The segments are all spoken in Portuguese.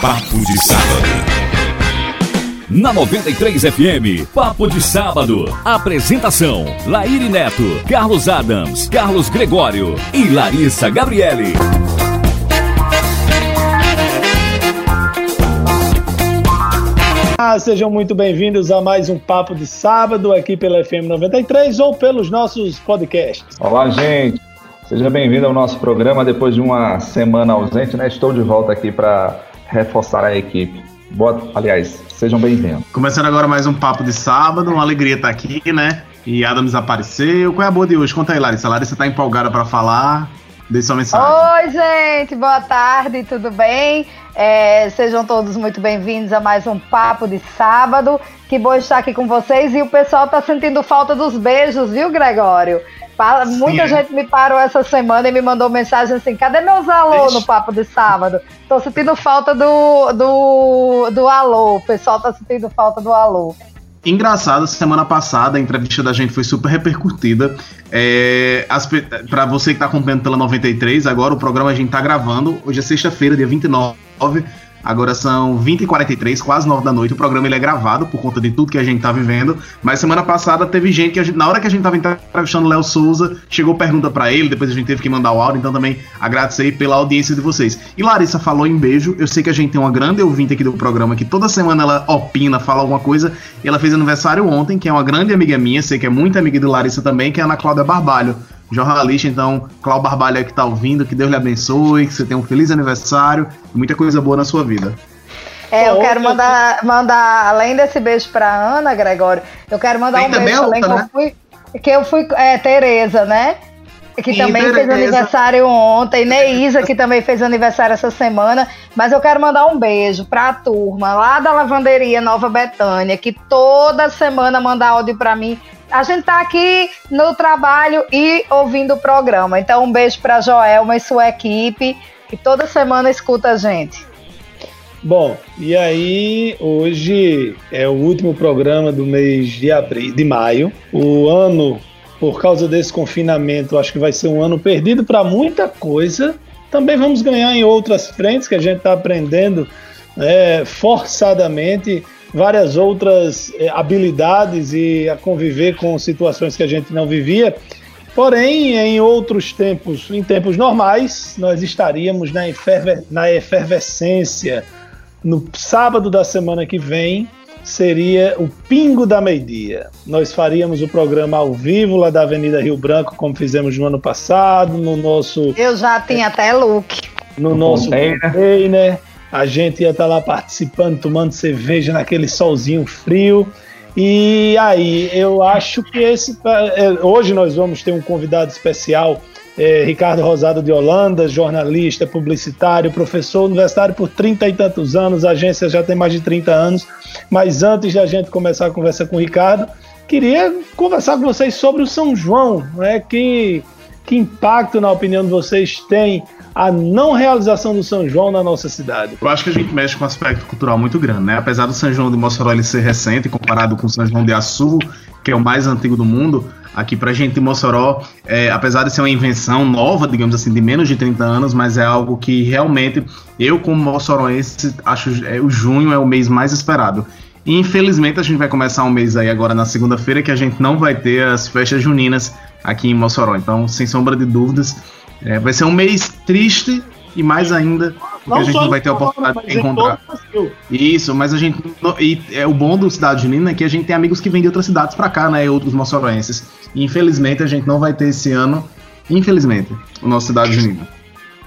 Papo de Sábado. Na 93 FM, Papo de Sábado. Apresentação: Laíri Neto, Carlos Adams, Carlos Gregório e Larissa Gabriele. Ah, sejam muito bem-vindos a mais um Papo de Sábado aqui pela FM 93 ou pelos nossos podcasts. Olá, gente. Seja bem-vindo ao nosso programa depois de uma semana ausente, né? Estou de volta aqui para reforçar a equipe. Boa, aliás, sejam bem-vindos. Começando agora mais um papo de sábado, uma alegria estar aqui, né? E Adams apareceu. Qual é a boa de hoje? Conta aí, Larissa. Larissa tá empolgada para falar. Deixe sua mensagem. Oi, gente, boa tarde, tudo bem? É, sejam todos muito bem-vindos a mais um Papo de Sábado. Que bom estar aqui com vocês. E o pessoal tá sentindo falta dos beijos, viu, Gregório? Muita Sim. gente me parou essa semana e me mandou mensagem assim: cadê meus alô no papo de sábado? Tô sentindo falta do, do, do alô. O pessoal tá sentindo falta do alô. Engraçado, semana passada a entrevista da gente foi super repercutida. É, para você que tá acompanhando pela 93, agora o programa a gente tá gravando. Hoje é sexta-feira, dia 29. Agora são 20h43, quase 9 da noite. O programa ele é gravado por conta de tudo que a gente tá vivendo. Mas semana passada teve gente que, gente, na hora que a gente tava entrevistando o Léo Souza, chegou pergunta para ele, depois a gente teve que mandar o áudio. Então também agradecer pela audiência de vocês. E Larissa falou em beijo. Eu sei que a gente tem uma grande ouvinte aqui do programa que toda semana ela opina, fala alguma coisa. Ela fez aniversário ontem, que é uma grande amiga minha, sei que é muito amiga de Larissa também, que é a Ana Cláudia Barbalho jornalista. Então, Cláudio Barbalho que está ouvindo, que Deus lhe abençoe, que você tenha um feliz aniversário e muita coisa boa na sua vida. É, eu quero mandar, mandar, além desse beijo para Ana, Gregório, eu quero mandar Tem um beijo também que, né? eu fui, que eu fui, é, Tereza, né? Que Sim, também Tereza. fez aniversário ontem, Neísa, que também fez aniversário essa semana. Mas eu quero mandar um beijo para a turma lá da Lavanderia Nova Betânia, que toda semana manda áudio para mim a gente está aqui no trabalho e ouvindo o programa. Então, um beijo para Joelma e sua equipe, que toda semana escuta a gente. Bom, e aí hoje é o último programa do mês de abril, de maio. O ano, por causa desse confinamento, acho que vai ser um ano perdido para muita coisa. Também vamos ganhar em outras frentes que a gente está aprendendo é, forçadamente várias outras eh, habilidades e a conviver com situações que a gente não vivia. Porém, em outros tempos, em tempos normais, nós estaríamos na, eferver na efervescência. No sábado da semana que vem seria o pingo da meio-dia. Nós faríamos o programa ao vivo lá da Avenida Rio Branco, como fizemos no ano passado, no nosso. Eu já tinha é, até look. No, no nosso container a gente ia estar tá lá participando, tomando cerveja naquele solzinho frio. E aí, eu acho que esse. É, hoje nós vamos ter um convidado especial, é, Ricardo Rosado de Holanda, jornalista, publicitário, professor universitário por trinta e tantos anos, a agência já tem mais de 30 anos. Mas antes de a gente começar a conversa com o Ricardo, queria conversar com vocês sobre o São João, né? Que, que impacto, na opinião de vocês, tem a não realização do São João na nossa cidade? Eu acho que a gente mexe com um aspecto cultural muito grande, né? Apesar do São João de Mossoró ele ser recente comparado com o São João de Açu, que é o mais antigo do mundo, aqui pra gente Mossoró, é, apesar de ser uma invenção nova, digamos assim, de menos de 30 anos, mas é algo que realmente eu, como moçoroense, acho é, o junho é o mês mais esperado. E infelizmente a gente vai começar um mês aí agora na segunda-feira que a gente não vai ter as festas juninas aqui em Mossoró. Então, sem sombra de dúvidas, é, vai ser um mês triste e mais ainda porque não a gente não vai ter a oportunidade de encontrar. Isso, mas a gente. E é o bom do Cidade Junina é que a gente tem amigos que vêm de outras cidades para cá, né? E outros moçoroenses. E infelizmente a gente não vai ter esse ano, infelizmente, o nosso Cidade Junina.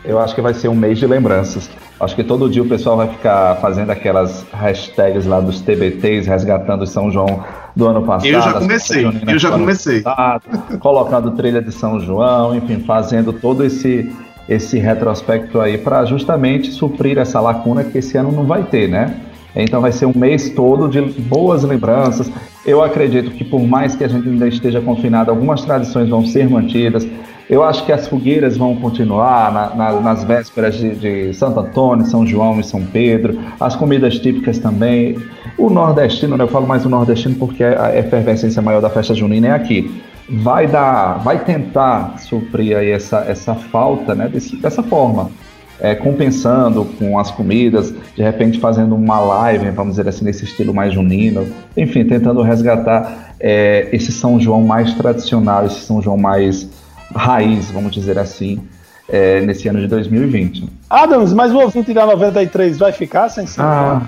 Eu acho que vai ser um mês de lembranças. Acho que todo dia o pessoal vai ficar fazendo aquelas hashtags lá dos TBTs, resgatando São João do ano passado. Eu já comecei, eu já comecei. Passado, colocando trilha de São João, enfim, fazendo todo esse esse retrospecto aí para justamente suprir essa lacuna que esse ano não vai ter, né? Então vai ser um mês todo de boas lembranças. Eu acredito que por mais que a gente ainda esteja confinado, algumas tradições vão ser mantidas. Eu acho que as fogueiras vão continuar na, na, nas vésperas de, de, Santo Antônio, São João e São Pedro. As comidas típicas também. O nordestino, né, eu falo mais do nordestino porque a efervescência maior da festa junina é aqui. Vai dar, vai tentar suprir aí essa, essa falta, né, desse, dessa forma. é, compensando com as comidas, de repente fazendo uma live, vamos dizer assim, nesse estilo mais junino, enfim, tentando resgatar é, esse São João mais tradicional, esse São João mais raiz, vamos dizer assim, é, nesse ano de 2020. Adams, mas o ouvinte da 93 vai ficar sem São ah,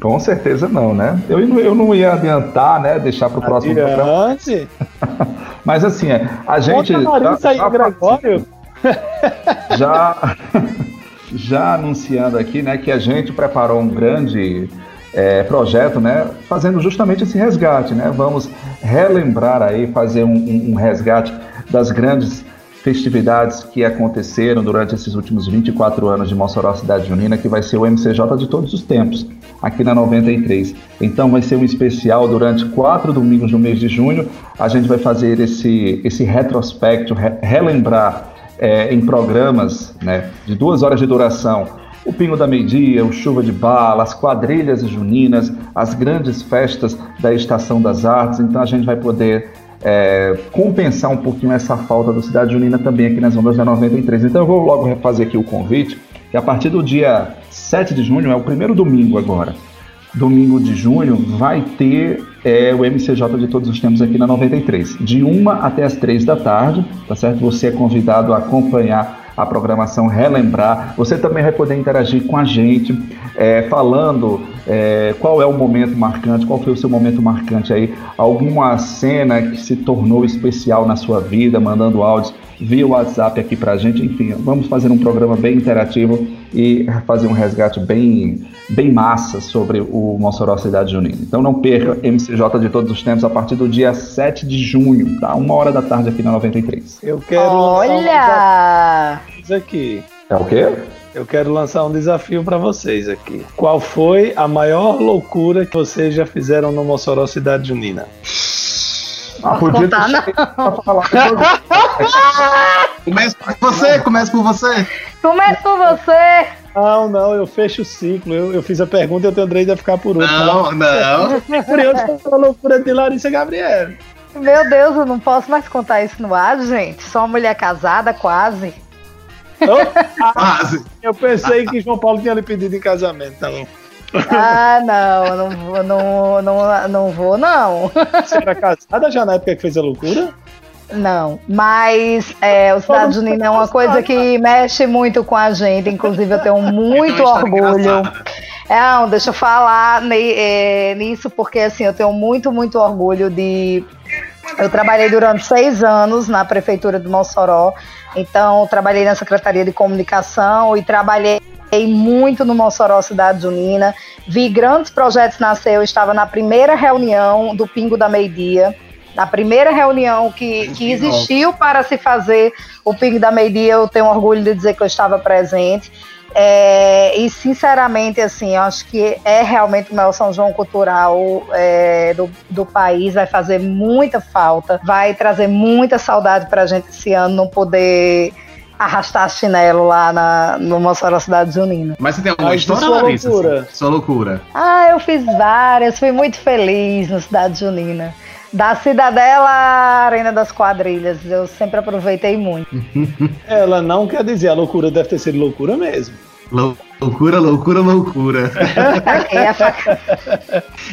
Com certeza não, né? Eu, eu não ia adiantar, né? Deixar para o próximo programa. mas assim, é, a gente. Conta já, aí, já Gregório. Já, já anunciando aqui, né, que a gente preparou um grande é, projeto, né, fazendo justamente esse resgate, né? Vamos relembrar aí, fazer um, um, um resgate das grandes festividades que aconteceram durante esses últimos 24 anos de Mossoró Cidade Junina, que vai ser o MCJ de todos os tempos, aqui na 93. Então vai ser um especial durante quatro domingos no mês de junho. A gente vai fazer esse, esse retrospecto, re relembrar é, em programas né, de duas horas de duração o Pingo da Meia-Dia, o Chuva de Bala, as quadrilhas juninas, as grandes festas da Estação das Artes. Então a gente vai poder é, compensar um pouquinho essa falta do Cidade Junina também aqui nas ondas da 93. Então eu vou logo refazer aqui o convite, que a partir do dia 7 de junho, é o primeiro domingo agora, domingo de junho, vai ter é, o MCJ de todos os tempos aqui na 93, de 1 até as 3 da tarde, tá certo? Você é convidado a acompanhar a programação, relembrar. Você também vai poder interagir com a gente, é, falando é, qual é o momento marcante, qual foi o seu momento marcante aí, alguma cena que se tornou especial na sua vida, mandando áudios via WhatsApp aqui pra gente. Enfim, vamos fazer um programa bem interativo e fazer um resgate bem, bem massa sobre o Mossoró Cidade Junina. Então não perca MCJ de todos os tempos a partir do dia 7 de junho, tá? Uma hora da tarde aqui na 93. Eu quero. Olha! aqui. É o quê? Eu quero lançar um desafio para vocês aqui. Qual foi a maior loucura que vocês já fizeram no Mossoró Cidade Junina? Ah, podia contar, não. Começa por você, começa por você. Começa por você. Não, não, eu fecho o ciclo. Eu, eu fiz a pergunta e eu tenho direito a ficar por último. Não, não. Curioso com a loucura de Larissa Gabriel. Meu Deus, eu não posso mais contar isso no ar, gente. Sou uma mulher casada, quase. Quase. Eu pensei que João Paulo tinha lhe pedido em casamento, tá bom. Ah, não, não vou, não, não, não vou, não. Você era casada já na época que fez a loucura? Não, mas é, o Cidade Junina é uma coisa que mexe muito com a gente, inclusive eu tenho muito orgulho. É, não, deixa eu falar é, nisso, porque assim, eu tenho muito, muito orgulho de. Eu trabalhei durante seis anos na prefeitura de Mossoró, então trabalhei na Secretaria de Comunicação e trabalhei muito no Mossoró Cidade Junina, vi grandes projetos nascer, eu estava na primeira reunião do Pingo da Meio-Dia, na primeira reunião que, que existiu para se fazer o Pingo da Meio-Dia, eu tenho orgulho de dizer que eu estava presente. É, e sinceramente, assim, eu acho que é realmente o maior São João cultural é, do, do país, vai fazer muita falta, vai trazer muita saudade para a gente esse ano não poder arrastar chinelo lá na, no Mossoró Cidade Junina. Mas você tem alguma história, Larissa? Loucura. Sua loucura. Ah, eu fiz várias, fui muito feliz no Cidade Junina. Da Cidadela à Arena das Quadrilhas, eu sempre aproveitei muito. Ela não quer dizer, a loucura deve ter sido loucura mesmo. Loucura, loucura, loucura.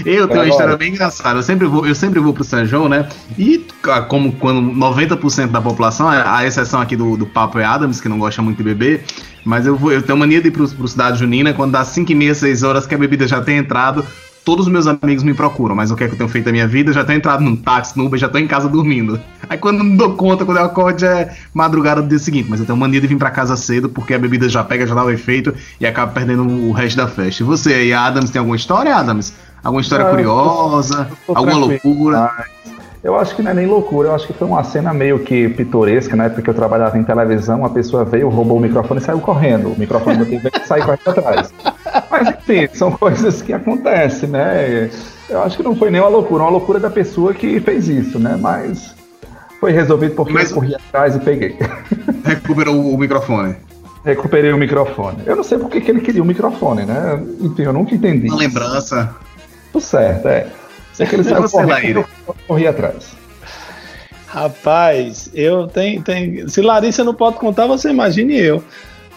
eu tenho uma história bem engraçada. Eu sempre vou, eu sempre vou pro São João, né? E ah, como quando 90% da população, a exceção aqui do, do Papo é Adams, que não gosta muito de beber, mas eu vou, eu tenho mania de ir pro, pro Cidade Junina quando dá 5 e meia, 6 horas que a bebida já tem entrado todos os meus amigos me procuram, mas o que é que eu tenho feito na minha vida? Já tô entrado num táxi, no Uber, já tô em casa dormindo. Aí quando eu não dou conta, quando eu acordo é madrugada do dia seguinte, mas eu tenho mania de vir para casa cedo, porque a bebida já pega, já dá o efeito e acaba perdendo o resto da festa. E você aí, Adams, tem alguma história, Adams? Alguma história ah, curiosa? Alguma loucura? Eu acho que não é nem loucura, eu acho que foi uma cena meio que pitoresca, na época que eu trabalhava em televisão, a pessoa veio, roubou o microfone e saiu correndo. O microfone do TV saiu correndo atrás. Mas enfim, são coisas que acontecem, né? Eu acho que não foi nem uma loucura, uma loucura da pessoa que fez isso, né? Mas foi resolvido porque Mas... eu corri atrás e peguei. Recuperou o microfone. Recuperei o microfone. Eu não sei porque que ele queria o microfone, né? Enfim, eu nunca entendi. Uma lembrança. Tudo certo, é. Sei que ele saiu correndo, eu corri atrás. Rapaz, eu tenho, tenho. Se Larissa não pode contar, você imagine eu.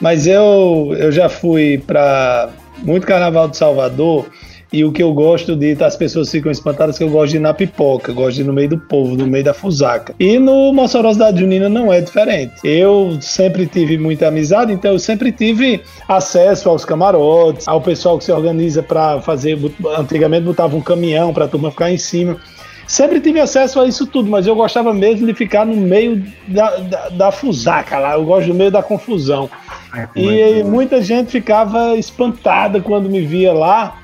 Mas eu, eu já fui para muito carnaval de Salvador e o que eu gosto de, as pessoas ficam espantadas que eu gosto de ir na pipoca, gosto de ir no meio do povo, no meio da fusaca. E no Mossoró Cidade Junina não é diferente. Eu sempre tive muita amizade, então eu sempre tive acesso aos camarotes, ao pessoal que se organiza para fazer. Antigamente botava um caminhão para a turma ficar em cima. Sempre tive acesso a isso tudo, mas eu gostava mesmo de ficar no meio da, da, da fusaca lá. Eu gosto do meio da confusão. É, e é muita gente ficava espantada quando me via lá,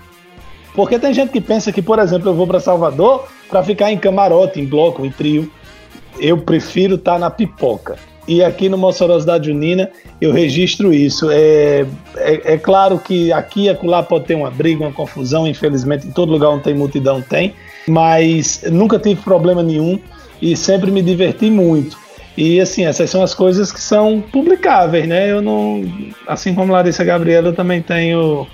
porque tem gente que pensa que, por exemplo, eu vou para Salvador para ficar em camarote, em bloco, em trio. Eu prefiro estar tá na pipoca. E aqui no Mossoró Cidade Junina eu registro isso. É, é, é, claro que aqui e acolá pode ter uma briga, uma confusão, infelizmente em todo lugar onde tem multidão tem, mas nunca tive problema nenhum e sempre me diverti muito. E assim, essas são as coisas que são publicáveis, né? Eu não. Assim como Larissa Gabriela, eu também tenho.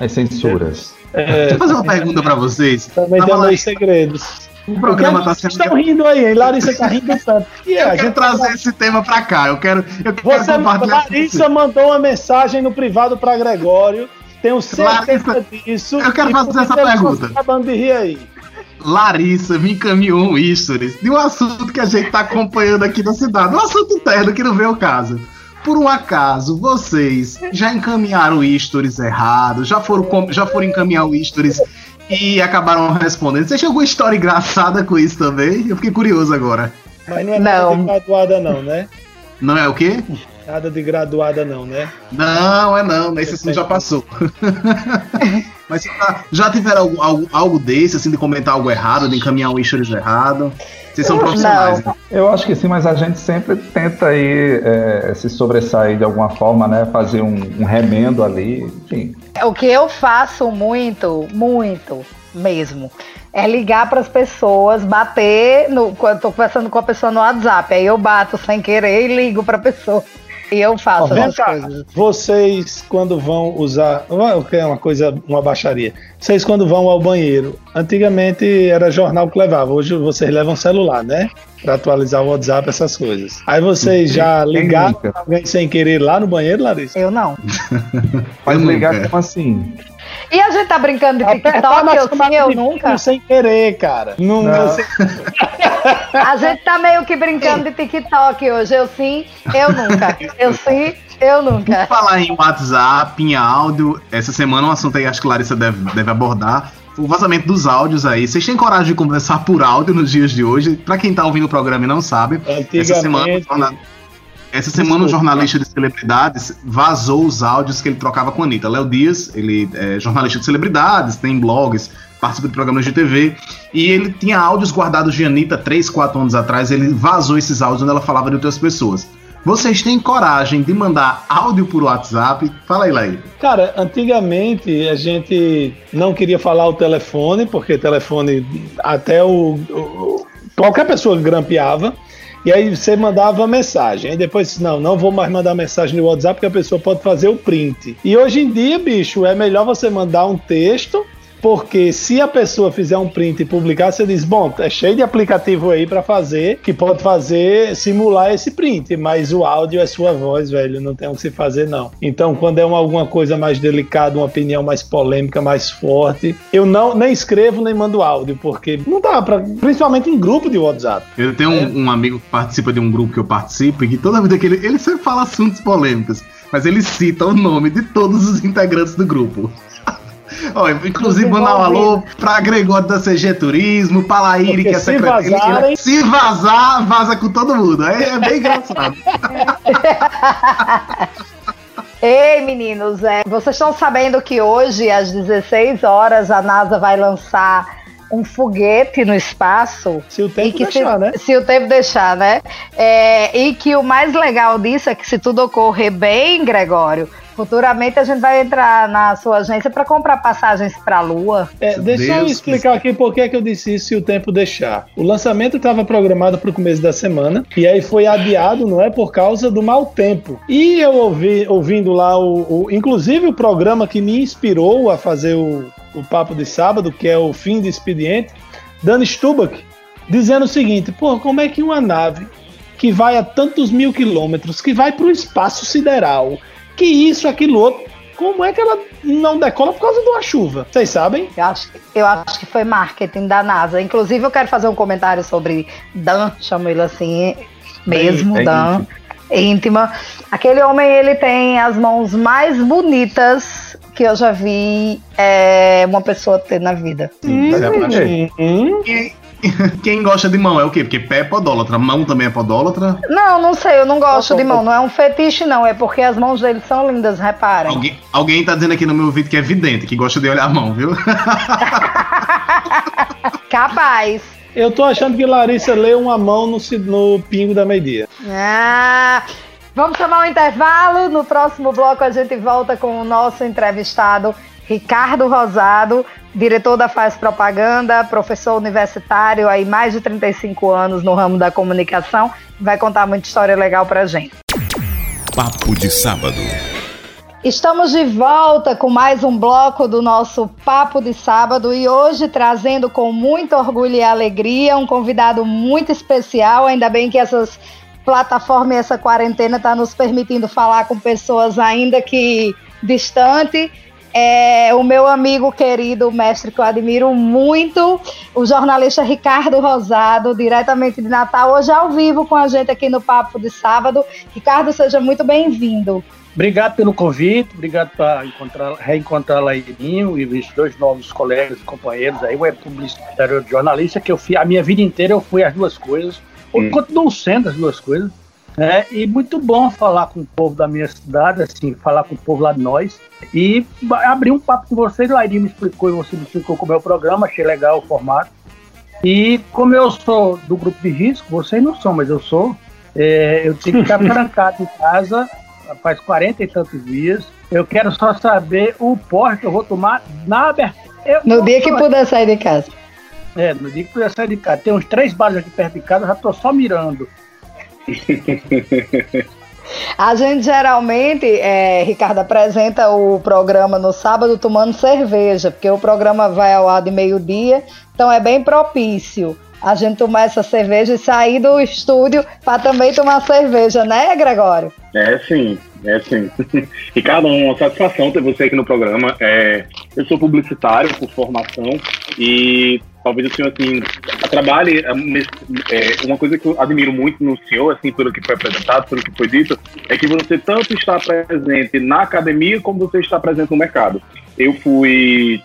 As censuras. É, Deixa eu fazer uma pergunta para vocês. Também tem meus segredos. O programa está sendo. Estão rindo aí, hein? Larissa tá rindo tanto. E eu quero trazer tá... esse tema para cá. Eu quero. Eu quero Você, Larissa mandou uma mensagem no privado para Gregório. Tenho certeza Larissa, disso. Eu quero fazer essa pergunta. Acabando de rir aí. Larissa me encaminhou um stories de um assunto que a gente está acompanhando aqui na cidade. Um assunto interno que não vê o caso por um acaso vocês já encaminharam stories errados, já foram, já foram encaminhar o stories e acabaram respondendo. Você tinha alguma história engraçada com isso também? Eu fiquei curioso agora. Mas não é nada não. graduada não, né? Não é o quê? Nada de graduada não, né? Não, é não, esse assunto já passou. Mas já tiveram algo, algo, algo desse, assim, de comentar algo errado, de encaminhar um stories errado? Vocês são profissionais. Né? Eu acho que sim, mas a gente sempre tenta aí é, se sobressair de alguma forma, né? Fazer um, um remendo ali, enfim. O que eu faço muito, muito mesmo, é ligar para as pessoas, bater no, quando estou conversando com a pessoa no WhatsApp, aí eu bato sem querer e ligo para a pessoa. E eu faço essas coisas. Vocês, quando vão usar. É uma coisa, uma baixaria. Vocês, quando vão ao banheiro, antigamente era jornal que levava, hoje vocês levam celular, né? Pra atualizar o WhatsApp, essas coisas. Aí vocês já ligaram alguém sem querer lá no banheiro, Larissa? Eu não. Pode ligar como assim? E a gente tá brincando de TikTok, eu sim, eu nunca. Sem querer, cara. Não, não. Sei... a gente tá meio que brincando de TikTok hoje. Eu sim, eu nunca. Eu sim, eu nunca. Por falar em WhatsApp, em áudio, essa semana um assunto aí acho que Larissa deve, deve abordar. O vazamento dos áudios aí. Vocês têm coragem de conversar por áudio nos dias de hoje? Pra quem tá ouvindo o programa e não sabe, essa semana essa semana um jornalista de celebridades vazou os áudios que ele trocava com a Anitta. Léo Dias, ele é jornalista de celebridades, tem blogs, participa de programas de TV, e ele tinha áudios guardados de Anitta 3, 4 anos atrás, ele vazou esses áudios onde ela falava de outras pessoas. Vocês têm coragem de mandar áudio por WhatsApp? Fala aí, Laí. Cara, antigamente a gente não queria falar o telefone, porque telefone até o, o qualquer pessoa grampeava. E aí você mandava mensagem. Aí depois, não, não vou mais mandar mensagem no WhatsApp porque a pessoa pode fazer o print. E hoje em dia, bicho, é melhor você mandar um texto porque se a pessoa fizer um print e publicar, você diz: bom, é cheio de aplicativo aí para fazer que pode fazer simular esse print, mas o áudio é sua voz, velho, não tem o que se fazer não. Então, quando é uma, alguma coisa mais delicada, uma opinião mais polêmica, mais forte, eu não nem escrevo nem mando áudio, porque não dá para, principalmente em grupo de WhatsApp. Eu tenho é. um, um, amigo que participa de um grupo que eu participo e que toda vida que ele, ele sempre fala assuntos polêmicos, mas ele cita o nome de todos os integrantes do grupo. Ó, inclusive, mandar um alô pra Gregório da CG Turismo, pra Laíri, que é secretária. Se vazar, vaza com todo mundo. É, é bem engraçado. Ei, meninos, é, vocês estão sabendo que hoje, às 16 horas, a NASA vai lançar um foguete no espaço. Se o tempo deixar, se, né? Se o tempo deixar, né? É, e que o mais legal disso é que se tudo ocorrer bem, Gregório, Futuramente a gente vai entrar na sua agência para comprar passagens para a Lua. É, deixa Deus eu explicar aqui por que, que eu disse isso se o tempo deixar. O lançamento estava programado para o começo da semana e aí foi adiado, não é, por causa do mau tempo. E eu ouvi, ouvindo lá o, o inclusive o programa que me inspirou a fazer o, o papo de sábado, que é o fim de expediente, Dan Stubach, dizendo o seguinte: pô, como é que uma nave que vai a tantos mil quilômetros, que vai para o espaço sideral, que isso, aquilo outro. Como é que ela não decola por causa de uma chuva? Vocês sabem? Eu acho, eu acho que foi marketing da NASA. Inclusive, eu quero fazer um comentário sobre Dan, chamo ele assim mesmo, é, Dan. Íntima. Aquele homem, ele tem as mãos mais bonitas que eu já vi é, uma pessoa ter na vida. Hum, hum. Quem gosta de mão é o quê? Porque pé é podólatra, mão também é podólatra? Não, não sei, eu não gosto de mão. Não é um fetiche, não. É porque as mãos dele são lindas, reparem. Alguém, alguém tá dizendo aqui no meu vídeo que é vidente, que gosta de olhar a mão, viu? Capaz. Eu tô achando que Larissa leu uma mão no, no pingo da meia-dia. Ah, vamos tomar um intervalo. No próximo bloco a gente volta com o nosso entrevistado Ricardo Rosado, diretor da Faz Propaganda, professor universitário aí mais de 35 anos no ramo da comunicação, vai contar muita história legal pra gente. Papo de sábado. Estamos de volta com mais um bloco do nosso Papo de Sábado e hoje trazendo com muito orgulho e alegria um convidado muito especial. Ainda bem que essas plataformas e essa quarentena está nos permitindo falar com pessoas ainda que distante é o meu amigo querido, o mestre que eu admiro muito, o jornalista Ricardo Rosado, diretamente de Natal, hoje ao vivo com a gente aqui no Papo de Sábado. Ricardo, seja muito bem-vindo. Obrigado pelo convite, obrigado por reencontrar a Lairinho e os dois novos colegas e companheiros aí, o é publicitário jornalista, que eu fui, a minha vida inteira eu fui as duas coisas, hum. continuo sendo as duas coisas, né? E muito bom falar com o povo da minha cidade, assim, falar com o povo lá de nós. E abrir um papo com vocês. Lairinho me explicou e você me explicou como é o programa, achei legal o formato. E como eu sou do grupo de risco, vocês não são, mas eu sou. É, eu tenho que ficar trancado em casa faz 40 e tantos dias. Eu quero só saber o porte que eu vou tomar na abertura. no dia que puder sair de casa. É, no dia que puder sair de casa. Tem uns três bares aqui perto de casa, eu já tô só mirando. A gente geralmente, é, Ricardo, apresenta o programa no sábado tomando cerveja, porque o programa vai ao ar de meio-dia, então é bem propício a gente tomar essa cerveja e sair do estúdio para também tomar cerveja, né, Gregório? É sim, é sim. Ricardo, uma satisfação ter você aqui no programa. É, eu sou publicitário por formação e talvez o senhor assim trabalhe é, uma coisa que eu admiro muito no senhor assim pelo que foi apresentado pelo que foi dito é que você tanto está presente na academia como você está presente no mercado. Eu fui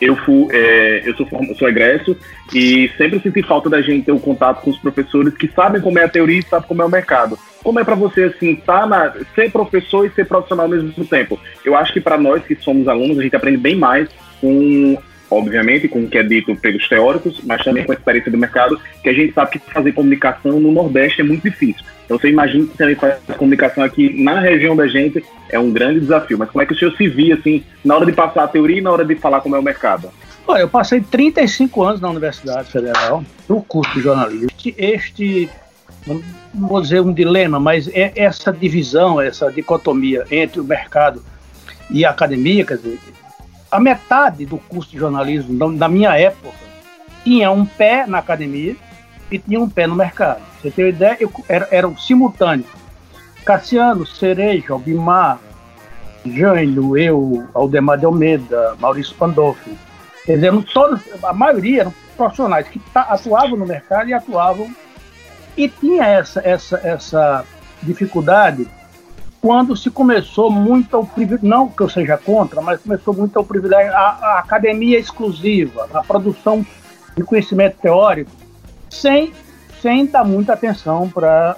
eu fui é, eu sou, sou egresso e sempre senti falta da gente ter o um contato com os professores que sabem como é a teoria e sabem como é o mercado. Como é para você assim tá na, ser professor e ser profissional ao mesmo tempo? Eu acho que para nós que somos alunos a gente aprende bem mais com obviamente, com o que é dito pelos teóricos, mas também com a experiência do mercado, que a gente sabe que fazer comunicação no Nordeste é muito difícil. Então você imagina que também faz comunicação aqui na região da gente é um grande desafio. Mas como é que o senhor se via assim, na hora de passar a teoria e na hora de falar como é o mercado? Olha, eu passei 35 anos na Universidade Federal, no curso de jornalismo. Este, não vou dizer um dilema, mas é essa divisão, essa dicotomia entre o mercado e a academia, quer dizer, a metade do curso de jornalismo da minha época tinha um pé na academia e tinha um pé no mercado. Você tem uma ideia? Eu, era, eram simultâneos. Cassiano, Cereja, Albimar, Jânio, eu, Aldemar de Almeida, Maurício Pandolfi. Quer dizer, todos, a maioria eram profissionais que atuavam no mercado e atuavam. E tinha essa, essa, essa dificuldade quando se começou muito ao privilégio, não que eu seja contra, mas começou muito ao privilégio, a, a academia exclusiva, a produção de conhecimento teórico, sem, sem dar muita atenção para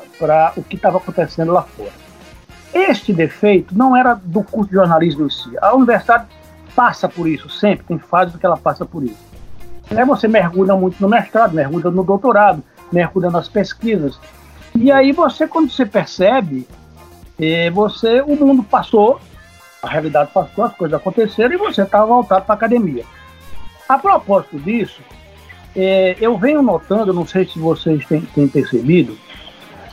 o que estava acontecendo lá fora. Este defeito não era do curso de jornalismo em si. A universidade passa por isso, sempre, tem fases que ela passa por isso. É, você mergulha muito no mestrado, mergulha no doutorado, mergulha nas pesquisas. E aí você, quando você percebe, e você, o mundo passou, a realidade passou, as coisas aconteceram e você estava voltado para a academia. A propósito disso, é, eu venho notando, não sei se vocês têm, têm percebido,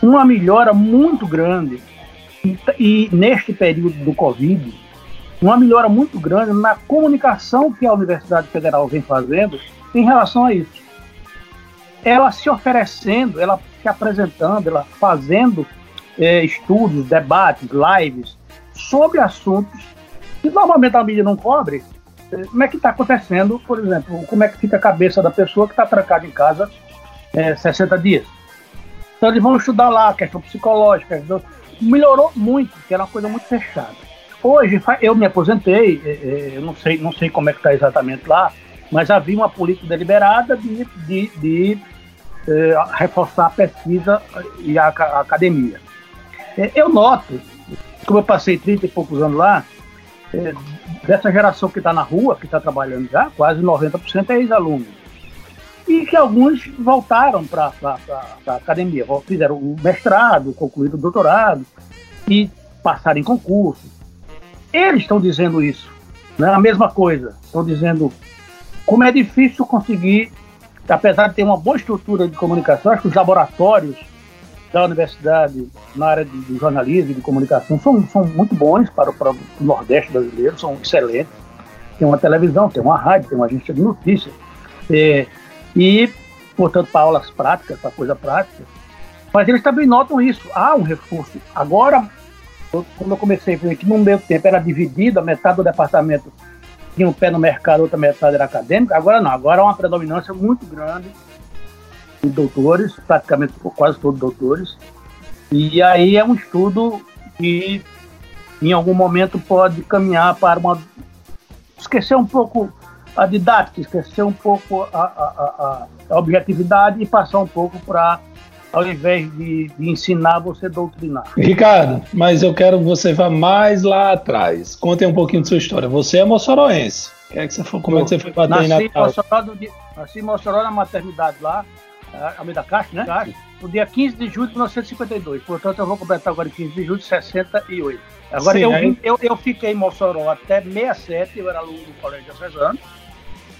uma melhora muito grande e, e, neste período do Covid, uma melhora muito grande na comunicação que a Universidade Federal vem fazendo em relação a isso. Ela se oferecendo, ela se apresentando, ela fazendo é, estudos, debates, lives sobre assuntos que normalmente a mídia não cobre. Como é que está acontecendo, por exemplo, como é que fica a cabeça da pessoa que está trancada em casa é, 60 dias. Então eles vão estudar lá a questão psicológica. Melhorou muito, que era uma coisa muito fechada. Hoje eu me aposentei, eu não sei, não sei como é que está exatamente lá, mas havia uma política deliberada de, de, de eh, reforçar a pesquisa e a academia. Eh, eu noto, como eu passei 30 e poucos anos lá, eh, dessa geração que está na rua, que está trabalhando já, quase 90% é ex-aluno. E que alguns voltaram para a academia, fizeram o mestrado, concluíram o doutorado e passaram em concurso. Eles estão dizendo isso, né? a mesma coisa. Estão dizendo como é difícil conseguir apesar de ter uma boa estrutura de comunicação, acho que os laboratórios da universidade na área de, de jornalismo e de comunicação são, são muito bons para, para o Nordeste brasileiro, são excelentes. Tem uma televisão, tem uma rádio, tem uma agência de notícias. É, e, portanto, para aulas práticas, para coisa prática. Mas eles também notam isso. Há um reforço. Agora, quando eu comecei que no meu tempo era dividido, a metade do departamento tinha um pé no mercado, outra metade era acadêmica. Agora não, agora é uma predominância muito grande de doutores, praticamente quase todos doutores. E aí é um estudo que em algum momento pode caminhar para uma esquecer um pouco a didática, esquecer um pouco a, a, a, a objetividade e passar um pouco para ao invés de, de, ensinar, você doutrinar. Ricardo, mas eu quero que você vá mais lá atrás. Conte um pouquinho de sua história. Você é moçoroense. Que é que você foi, como é que você foi bater nasci em Natal? Mossoró do, nasci em Mossoró, na maternidade lá, Almeida Castro, né? Castro, no dia 15 de julho de 1952. Portanto, eu vou completar agora 15 de julho de 68. Agora, Sim, eu, aí... eu, eu fiquei em Mossoró até 67, eu era aluno do Colégio Diocesano.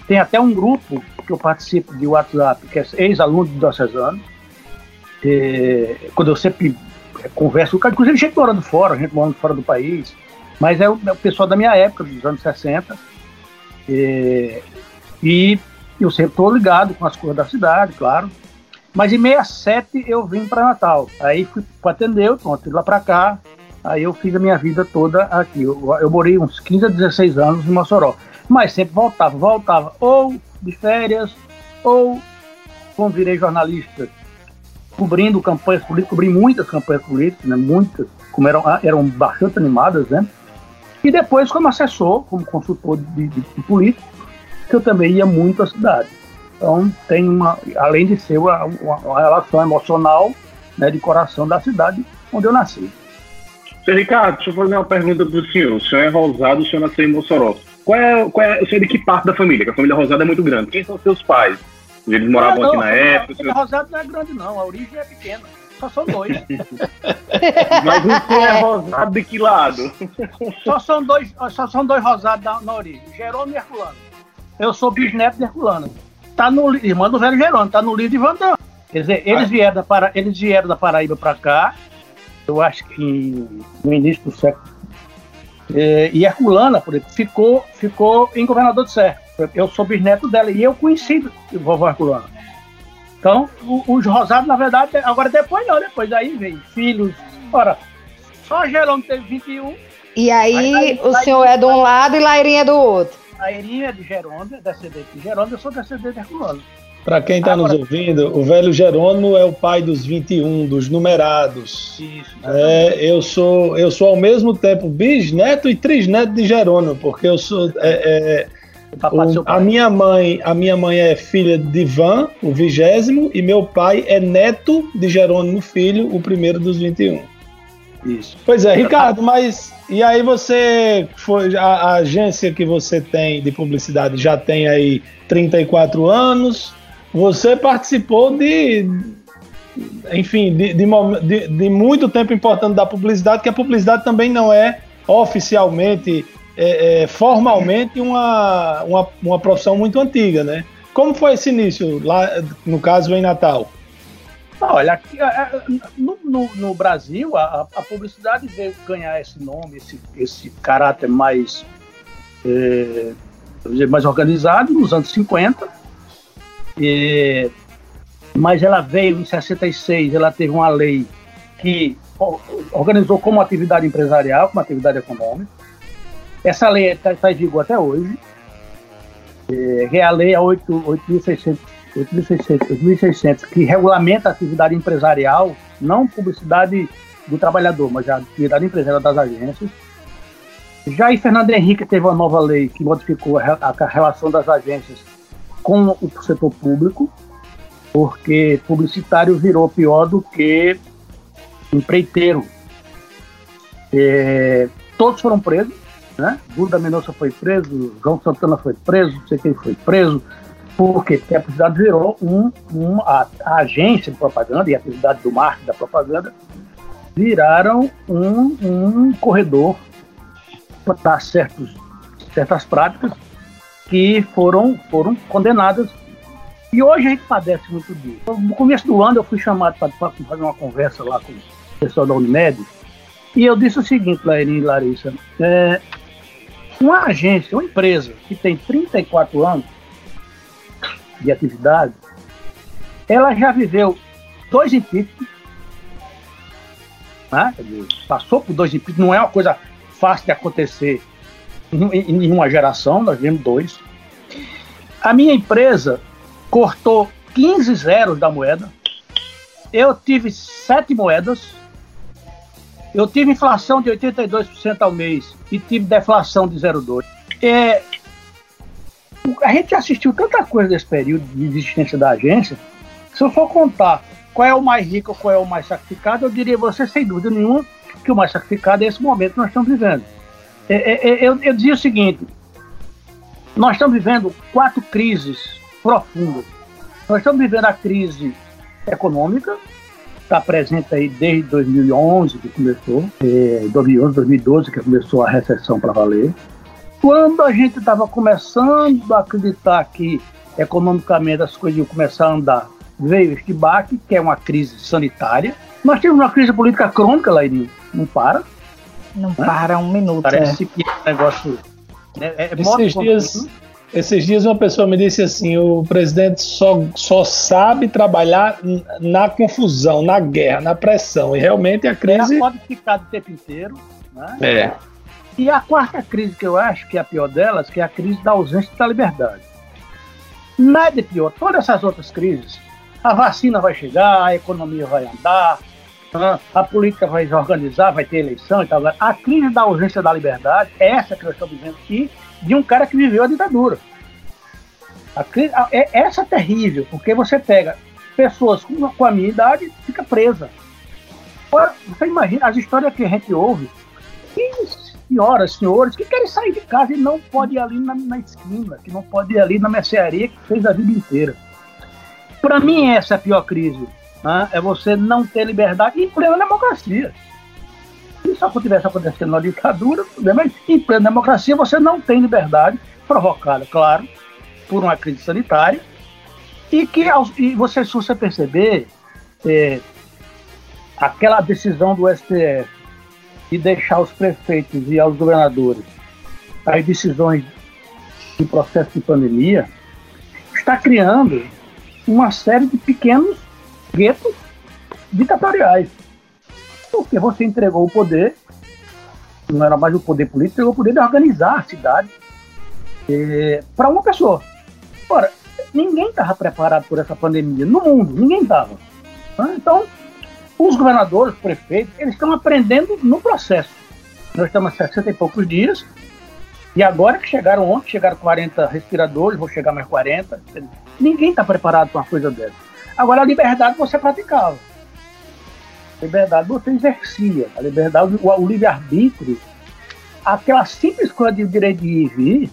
Tem até um grupo que eu participo de WhatsApp, que é ex-aluno do Diocesano é, quando eu sempre converso com inclusive gente morando fora, gente morando fora do país, mas é o, é o pessoal da minha época, dos anos 60, é, e eu sempre estou ligado com as coisas da cidade, claro. Mas em 67 eu vim para Natal. Aí fui para atender, pronto, lá para cá. Aí eu fiz a minha vida toda aqui. Eu, eu morei uns 15 a 16 anos em Mossoró. Mas sempre voltava, voltava ou de férias, ou quando virei jornalista, cobrindo campanhas políticas, cobri muitas campanhas políticas, né, muitas, como eram, eram bastante animadas, né? E depois como assessor, como consultor de, de, de político, que eu também ia muito à cidade. Então tem uma, além de ser uma, uma relação emocional, né, de coração da cidade onde eu nasci. Seu Ricardo, deixa eu fazer uma pergunta para o senhor. O senhor é Rosado, o senhor nasceu em Mossoró. Qual é, qual é, o senhor é de que parte da família? Porque a família Rosada é muito grande. Quem são seus pais? Eles moravam não, aqui na época. O Rosado não é grande, não. A origem é pequena. Só são dois. Mas você é rosado de que lado? Só são dois, só são dois rosados na, na origem, Jerônimo e Herculano. Eu sou bisneto de Herculano. Tá no irmão do velho Jerônimo, tá no livro de Vandão. Quer dizer, eles vieram da, Para, eles vieram da Paraíba para cá, eu acho que no início do século. É, e Herculana, por exemplo, ficou, ficou em Governador de Serra. Eu sou bisneto dela e eu conheci o vovó Herculano. Então, os rosados, na verdade, agora depois não, depois aí vem filhos. Ora, só Jerônimo teve 21. E aí, aí o aí, senhor aí, é de um lado e Lairinha é do outro. Lairinha é de Jerônimo, é descendente de Jerônimo, eu sou descendente de Herculano. Para quem está nos ouvindo, o velho Jerônimo é o pai dos 21, dos numerados. Isso. É, eu sou eu sou ao mesmo tempo bisneto e trisneto de Jerônimo, porque eu sou é, é, o, a minha mãe, a minha mãe é filha de Ivan, o vigésimo, e meu pai é neto de Jerônimo Filho, o primeiro dos 21. Isso. Pois é, Ricardo, mas e aí você foi a, a agência que você tem de publicidade já tem aí 34 anos. Você participou de enfim, de, de, de, muito tempo importante da publicidade, que a publicidade também não é oficialmente é, é, formalmente uma, uma, uma profissão muito antiga, né? Como foi esse início, lá no caso em Natal? Olha, aqui, no, no, no Brasil, a, a, publicidade veio ganhar esse nome, esse, esse caráter mais, é, mais organizado nos anos 50. E, mas ela veio em 66, ela teve uma lei que organizou como atividade empresarial, como atividade econômica. Essa lei está tá em vigor até hoje, é, é a lei 8.600, que regulamenta a atividade empresarial, não publicidade do trabalhador, mas a atividade empresarial das agências. Já em Fernando Henrique teve uma nova lei que modificou a relação das agências com o setor público, porque publicitário virou pior do que empreiteiro. É, todos foram presos, né? Duda Mendonça foi preso, João Santana foi preso, não sei quem foi preso. Porque a publicidade virou um, um a, a, agência de propaganda e a atividade do marketing da propaganda viraram um, um corredor para certos, certas práticas que foram, foram condenadas. E hoje a gente padece muito disso. No começo do ano eu fui chamado para fazer uma conversa lá com o pessoal da Unimed e eu disse o seguinte, Lairinha e Larissa, é, uma agência, uma empresa que tem 34 anos de atividade, ela já viveu dois impeachments, né? passou por dois impeachments, não é uma coisa fácil de acontecer em, uma geração, nós vimos dois. A minha empresa cortou 15 zeros da moeda, eu tive sete moedas, eu tive inflação de 82% ao mês e tive deflação de 0,2%. É, a gente assistiu tanta coisa nesse período de existência da agência. Se eu for contar qual é o mais rico, qual é o mais sacrificado, eu diria você, sem dúvida nenhuma, que o mais sacrificado é esse momento que nós estamos vivendo. É, é, é, eu, eu dizia o seguinte: nós estamos vivendo quatro crises profundas. Nós estamos vivendo a crise econômica, está presente aí desde 2011 que começou, é, 2011, 2012 que começou a recessão para valer. Quando a gente estava começando a acreditar que economicamente as coisas iam começar a andar, veio este baque, que é uma crise sanitária. Nós temos uma crise política crônica, Lairinho, não para. Não né? para um minuto. Parece é. que o negócio. Né, é, é Esses dias, esses dias uma pessoa me disse assim: o presidente só, só sabe trabalhar na confusão, na guerra, na pressão. E realmente a crise. pode ficar o tempo inteiro. Né? É. E a quarta crise que eu acho que é a pior delas, que é a crise da ausência da liberdade. Nada é pior. Todas essas outras crises, a vacina vai chegar, a economia vai andar, né? a política vai se organizar, vai ter eleição e tal. A crise da ausência da liberdade, essa que nós estamos vivendo aqui, de um cara que viveu a ditadura. A crise, a, é, essa é terrível, porque você pega pessoas com, com a minha idade fica presa. Você imagina as histórias que a gente ouve, que senhoras, senhores, que querem sair de casa e não pode ir ali na, na esquina, que não pode ir ali na mercearia que fez a vida inteira. Para mim, essa é a pior crise. Né? É você não ter liberdade em plena democracia. Se isso tivesse acontecendo na ditadura, mas em plena democracia você não tem liberdade, provocada, claro, por uma crise sanitária, e que e você, se você perceber, é, aquela decisão do STF de deixar os prefeitos e aos governadores as decisões do processo de pandemia, está criando uma série de pequenos guetos ditatoriais. Porque você entregou o poder, não era mais o poder político, entregou o poder de organizar a cidade é, para uma pessoa. Ora, ninguém estava preparado por essa pandemia no mundo, ninguém estava. Né? Então, os governadores, os prefeitos, eles estão aprendendo no processo. Nós estamos há 60 e poucos dias, e agora que chegaram ontem, chegaram 40 respiradores, vou chegar mais 40. Ninguém está preparado para uma coisa dessa. Agora, a liberdade você praticava liberdade você exercia, a liberdade, o, o livre-arbítrio, aquela simples coisa de direito de ir e vir,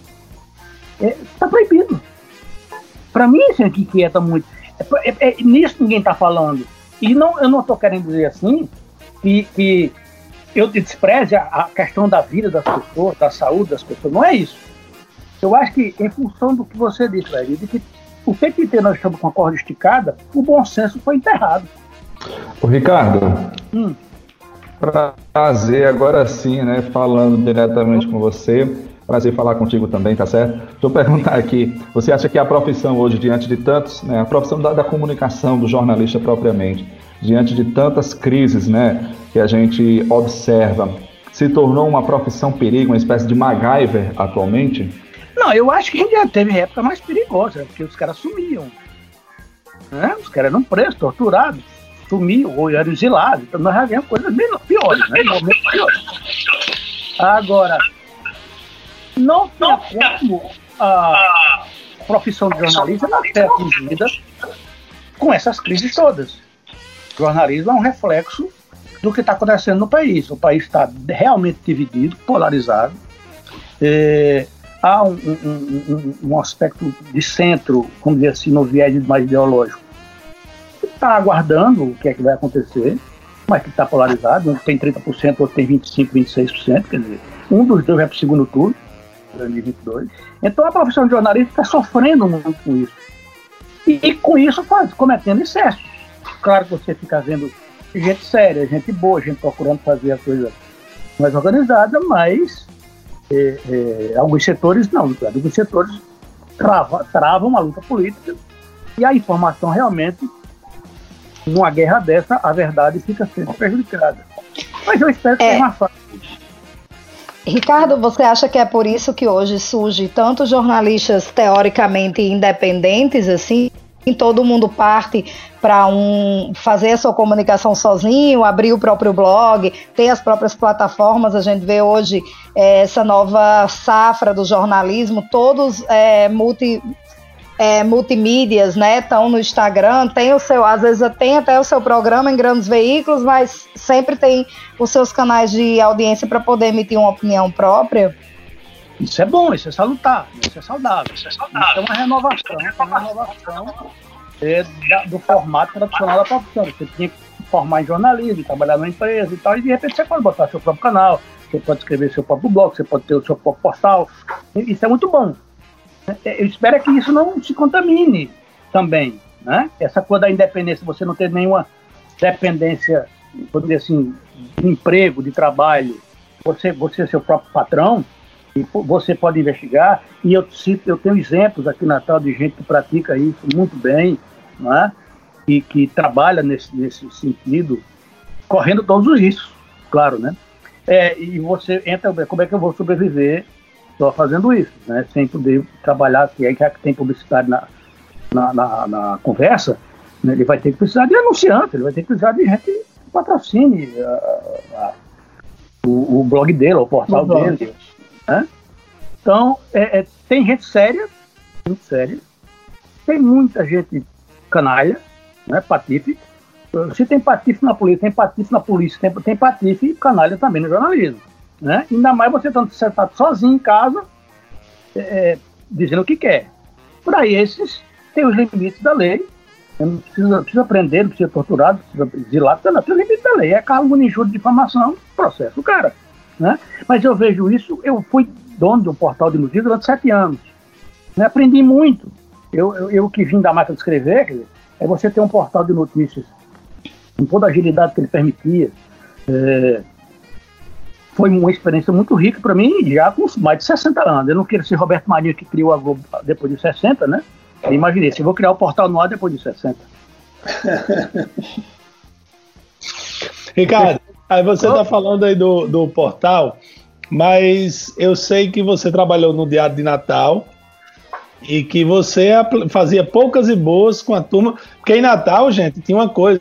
está é, proibido. Para mim, isso aqui quieta muito. É, é, é, nisso ninguém está falando. E não, eu não estou querendo dizer assim que, que eu despreze a, a, questão da vida das pessoas, da saúde das pessoas. Não é isso. Eu acho que, em função do que você disse, Larry, de que o tempo inteiro nós estamos com a corda esticada, o bom senso foi enterrado. O Ricardo, hum. prazer agora sim, né? Falando diretamente com você. Prazer falar contigo também, tá certo? Deixa eu perguntar aqui, você acha que a profissão hoje, diante de tantos, né, a profissão da, da comunicação, do jornalista propriamente, diante de tantas crises, né, que a gente observa, se tornou uma profissão perigo, uma espécie de MacGyver atualmente? Não, eu acho que já teve época mais perigosa, porque os caras sumiam. Né? Os caras eram presos, torturados, sumiam ou eram exilados. Então nós já vimos coisas piores, né? piores. Agora, não tem como a profissão de jornalista não ser atingida com essas crises todas. O jornalismo é um reflexo do que está acontecendo no país. O país está realmente dividido, polarizado. É, há um, um, um, um, aspecto de centro, vamos dizer assim, no viés mais ideológico. Está aguardando o que é que vai acontecer, mas que está polarizado. Um tem 30%, outro tem 25%, 26%. Quer dizer, um dos dois vai para o segundo turno. 2022. Então a profissão de jornalista está sofrendo muito com isso. E, e, com isso faz, cometendo excessos. Claro que você fica vendo gente séria, gente boa, gente procurando fazer a coisa mais organizada, mas é, é, alguns setores não. Alguns setores trava, travam a luta política e a informação realmente, numa guerra dessa, a verdade fica sendo prejudicada. Mas eu espero que é. seja uma fase Ricardo, você acha que é por isso que hoje surge tantos jornalistas teoricamente independentes assim? Todo mundo parte para um fazer a sua comunicação sozinho, abrir o próprio blog, ter as próprias plataformas. A gente vê hoje é, essa nova safra do jornalismo, todos é, multi, é, multimídias, né? Estão no Instagram, tem o seu, às vezes tem até o seu programa em grandes veículos, mas sempre tem os seus canais de audiência para poder emitir uma opinião própria. Isso é bom, isso é salutar, isso é saudável, isso é saudável. Isso é uma renovação, é uma renovação é, da, do formato tradicional da profissão. Você tinha que formar em jornalismo, trabalhar numa empresa e tal, e de repente você pode botar seu próprio canal, você pode escrever seu próprio blog, você pode ter o seu próprio portal. Isso é muito bom. Eu espero que isso não se contamine também, né? Essa coisa da independência, você não ter nenhuma dependência, vamos dizer assim, de emprego, de trabalho, você, você é seu próprio patrão, e você pode investigar, e eu cito, eu tenho exemplos aqui na Natal de gente que pratica isso muito bem, né? e que trabalha nesse, nesse sentido, correndo todos os riscos, claro, né? É, e você entra, como é que eu vou sobreviver só fazendo isso, né? Sem poder trabalhar, que é que tem publicidade na, na, na, na conversa, né? ele vai ter que precisar de anunciante, ele vai ter que precisar de gente que patrocine o, o, blog dele, o portal o dele. Né? Então, é, é, tem gente séria, muito séria, tem muita gente canalha, né, patife. Se tem patife na polícia, tem patife na polícia, tem, tem patife e canalha também no jornalismo. Né? Ainda mais você estando sentado sozinho em casa, é, é, dizendo o que quer. Para esses, tem os limites da lei. Não precisa, precisa prender, não precisa torturar, não precisa exilar, não, tem os limites da lei. É calúnia, injúria, difamação, processo o cara. Né? Mas eu vejo isso, eu fui dono de um portal de notícias durante sete anos. Né? Aprendi muito. Eu, eu, eu, que vim da máquina de escrever, dizer, é você ter um portal de notícias com toda a agilidade que ele permitia, é, foi uma experiência muito rica para mim, já com mais de 60 anos. Eu não quero ser Roberto Marinho que criou a Globo depois de 60, né? Eu imaginei, se eu vou criar o portal no ar depois de 60. Ricardo, aí você está falando aí do, do portal, mas eu sei que você trabalhou no Diário de Natal e que você fazia poucas e boas com a turma, porque em Natal, gente, tinha uma coisa.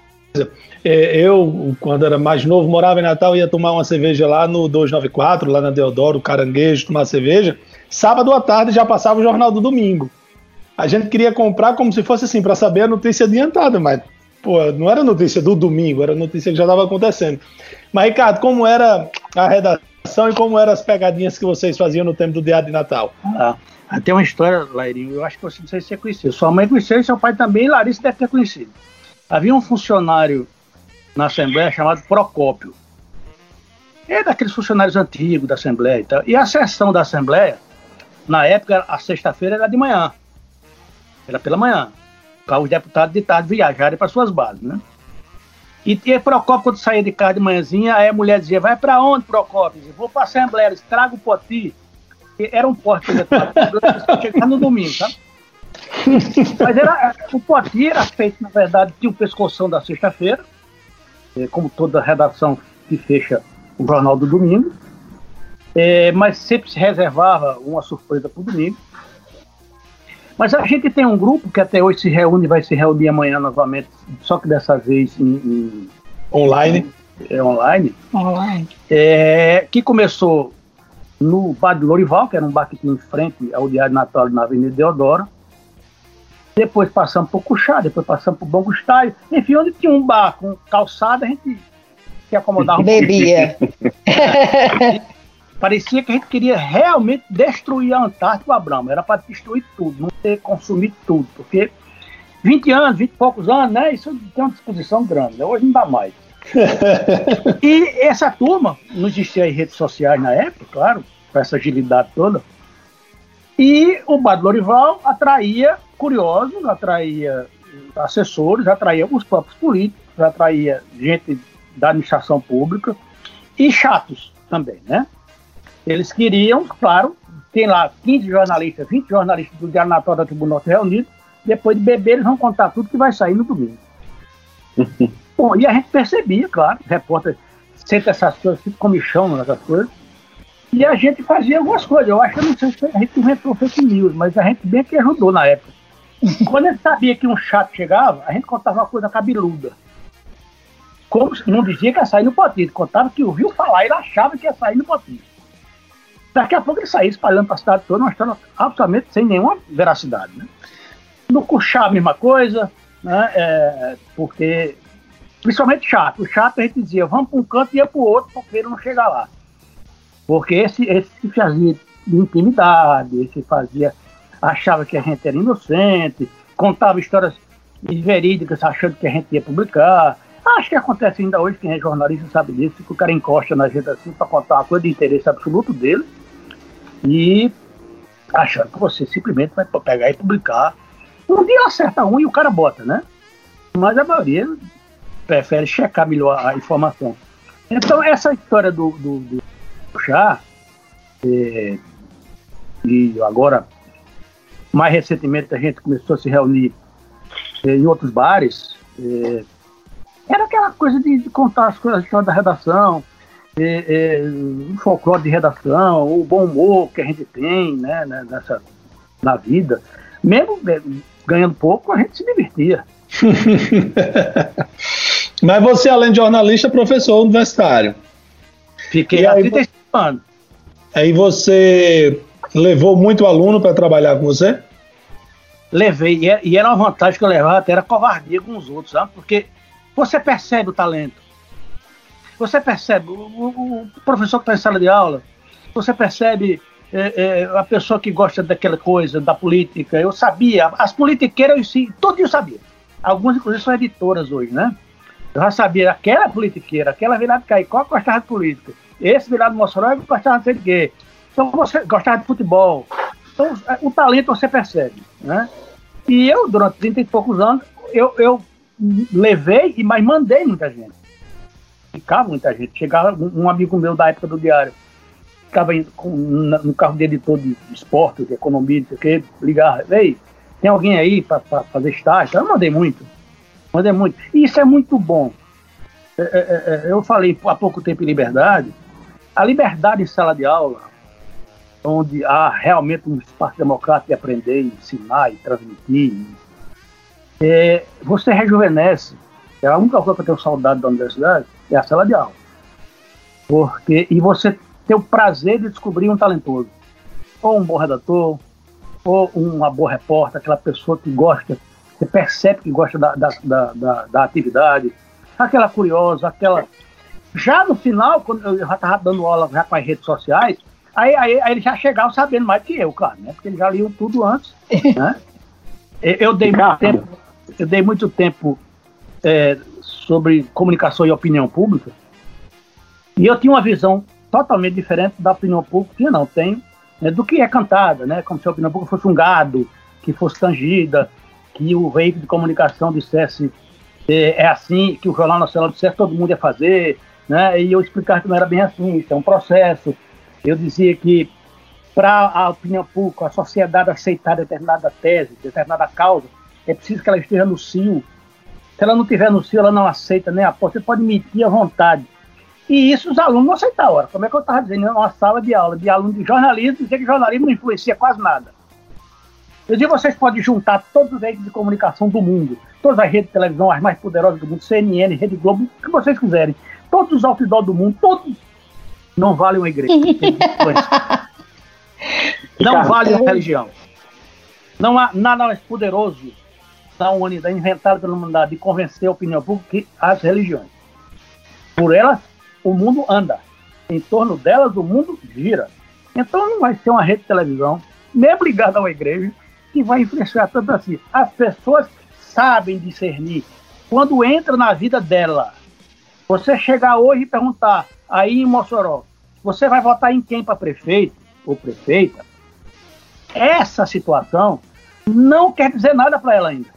É, eu, quando era mais novo, morava em Natal, ia tomar uma cerveja lá no 294, lá na Deodoro, Caranguejo, tomar cerveja. Sábado à tarde já passava o jornal do domingo. A gente queria comprar como se fosse assim, para saber a notícia adiantada, mas pô, não era notícia do domingo, era notícia que já estava acontecendo. Mas, Ricardo, como era a redação e como eram as pegadinhas que vocês faziam no tempo do Diário de Natal? Ah, tem uma história, Lairinho, eu acho que você não sei se você conheceu. Sua mãe conheceu e seu pai também, Larissa deve ter conhecido. Havia um funcionário na Assembleia chamado Procópio. É daqueles funcionários antigos da Assembleia e tal. E a sessão da Assembleia, na época, a sexta-feira era de manhã. Era pela manhã. Para os deputados de tarde viajarem para suas bases, né? E, e Procópio, quando saía de casa de manhãzinha, aí a mulher dizia, vai para onde, Procópio? Dizia, vou para a Assembleia, eles traga o poti. era um porte chegar no domingo, tá? Mas era, o porte era feito, na verdade, tinha o pescoção da sexta-feira, é, como toda redação que fecha o jornal do domingo, é, mas sempre se reservava uma surpresa para o domingo. Mas a gente tem um grupo que até hoje se reúne, vai se reunir amanhã novamente, só que dessa vez em, em online. É, online. Online. É, que começou no bar de Lorival, que era um bar que tinha em frente ao Diário Natal na Avenida Deodoro. Depois passamos por Cuxá, depois passamos por Bom Gustavo. Enfim, onde tinha um bar com calçada, a gente se acomodava Bebia. Parecia que a gente queria realmente destruir a Antártica, o Abramo. Era para destruir tudo, não ter consumido tudo. Porque 20 anos, 20 e poucos anos, né? Isso tem uma disposição grande. Hoje não dá mais. e essa turma, não existia aí redes sociais na época, claro, com essa agilidade toda. E o Bar Lorival atraía curiosos, atraía assessores, atraía os próprios políticos, atraía gente da administração pública e chatos também, né? Eles queriam, claro, tem lá 15 jornalistas, 20 jornalistas do Diário Natal da Tribuna Norte reunidos, depois de beber eles vão contar tudo que vai sair no domingo. Bom, e a gente percebia, claro, repórter senta essas coisas, fica comichão nessas coisas, e a gente fazia algumas coisas. Eu acho que não sei se a gente inventou fake news, mas a gente bem que ajudou na época. Quando a gente sabia que um chato chegava, a gente contava uma coisa cabeluda. Como não dizia que ia sair no potinho, contava que ouviu falar, ele achava que ia sair no potinho. Daqui a pouco ele saía espalhando para a cidade toda, uma história absolutamente sem nenhuma veracidade. Né? No Cuxá, a mesma coisa, né? É, porque principalmente chato. O chato a gente dizia, vamos para um canto e ia para o outro, porque ele não chega lá. Porque esse, esse se fazia de intimidade, esse fazia, achava que a gente era inocente, contava histórias verídicas achando que a gente ia publicar. Acho que acontece ainda hoje, quem é jornalista sabe disso, que o cara encosta na gente assim para contar uma coisa de interesse absoluto dele e achando que você simplesmente vai pegar e publicar. Um dia acerta um e o cara bota, né? Mas a maioria prefere checar melhor a informação. Então, essa história do, do, do chá, é, e agora, mais recentemente, a gente começou a se reunir é, em outros bares, é, era aquela coisa de, de contar as coisas da redação, é, o folclore de redação, o bom humor que a gente tem né, né nessa, na vida. Mesmo ganhando pouco, a gente se divertia. Mas você, além de jornalista, é professor universitário. Fiquei há 35 anos. Aí você levou muito aluno para trabalhar com você? Levei, e era uma vantagem que eu levava, até era covardia com os outros, sabe? Porque você percebe o talento. Você percebe, o, o professor que está em sala de aula, você percebe é, é, a pessoa que gosta daquela coisa, da política. Eu sabia, as politiqueiras, eu, sim, todo eu sabia. Algumas, inclusive, são editoras hoje, né? Eu já sabia aquela politiqueira, aquela virada de Caicó gostava de política. Esse virado Mossoró gostava de sei de quê. Então você gostava de futebol. Então o talento você percebe, né? E eu, durante 30 e poucos anos, eu, eu levei, mas mandei muita gente. Ficava muita gente. Chegava um, amigo meu da época do diário, ficava com, no carro de editor de esporte, de economia, não sei o quê, ligava, ei, tem alguém aí para fazer estágio? Eu mandei muito. Mandei muito. E isso é muito bom. É, é, é, é, eu falei há pouco tempo em liberdade. A liberdade em sala de aula, onde há realmente um espaço democrático de aprender, ensinar e transmitir, é, você rejuvenesce. É a única coisa que eu tenho saudade da universidade é a sala de aula. Porque, e você ter o prazer de descobrir um talentoso. Ou um bom redator, ou uma boa repórter, aquela pessoa que gosta você percebe que gosta da, da, da, da, atividade, aquela curiosa, aquela. Já no final, quando eu já estava dando aula já com as redes sociais, aí, aí, aí eles já chegavam sabendo mais que eu, claro, né? Porque eles já liam tudo antes. né? Eu dei muito tempo, eu dei muito tempo é, sobre comunicação e opinião pública, e eu tinha uma visão totalmente diferente da opinião pública, que não tenho, né, do que é cantada, né? Como se a opinião pública fosse um gado, que fosse tangida, que o veículo de comunicação dissesse é, é assim, que o Jornal Nacional dissesse todo mundo ia fazer, né? E eu explicar que não era bem assim, isso é um processo. Eu dizia que para a opinião pública, a sociedade aceitar determinada tese, determinada causa, é preciso que ela esteja no CIO. Se ela não estiver no CIO, ela não aceita nem aposta. Você pode mentir à vontade. E isso os alunos não aceitam. Ora, como é que eu estava dizendo, uma sala de aula de aluno de jornalismo, dizer que jornalismo não influencia quase nada. Eu digo, vocês podem juntar todos os veículos de comunicação do mundo, todas as redes de televisão, as mais poderosas do mundo, CNN, Rede Globo, o que vocês quiserem, todos os outdoors do mundo, todos não valem uma igreja. não vale uma religião. Não há nada mais poderoso da humanidade, inventado pela humanidade, de convencer a opinião pública que as religiões. Por elas, o mundo anda. Em torno delas, o mundo gira. Então não vai ser uma rede de televisão, mesmo ligada a uma igreja, que vai influenciar tanto assim. As pessoas sabem discernir. Quando entra na vida dela, você chegar hoje e perguntar, aí em Mossoró, você vai votar em quem para prefeito ou prefeita? Essa situação não quer dizer nada para ela ainda.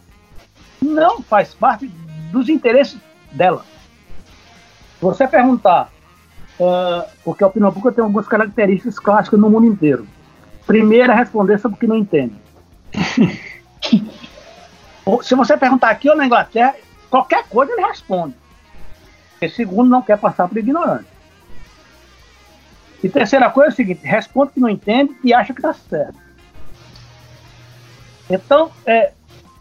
Não faz parte dos interesses dela. Você perguntar, uh, porque a opinião pública tem algumas características clássicas no mundo inteiro. Primeiro é responder sobre o que não entende. Se você perguntar aqui ou na Inglaterra, qualquer coisa ele responde. E segundo, não quer passar por ignorante. E terceira coisa é o seguinte: responde que não entende e acha que está certo. Então, é,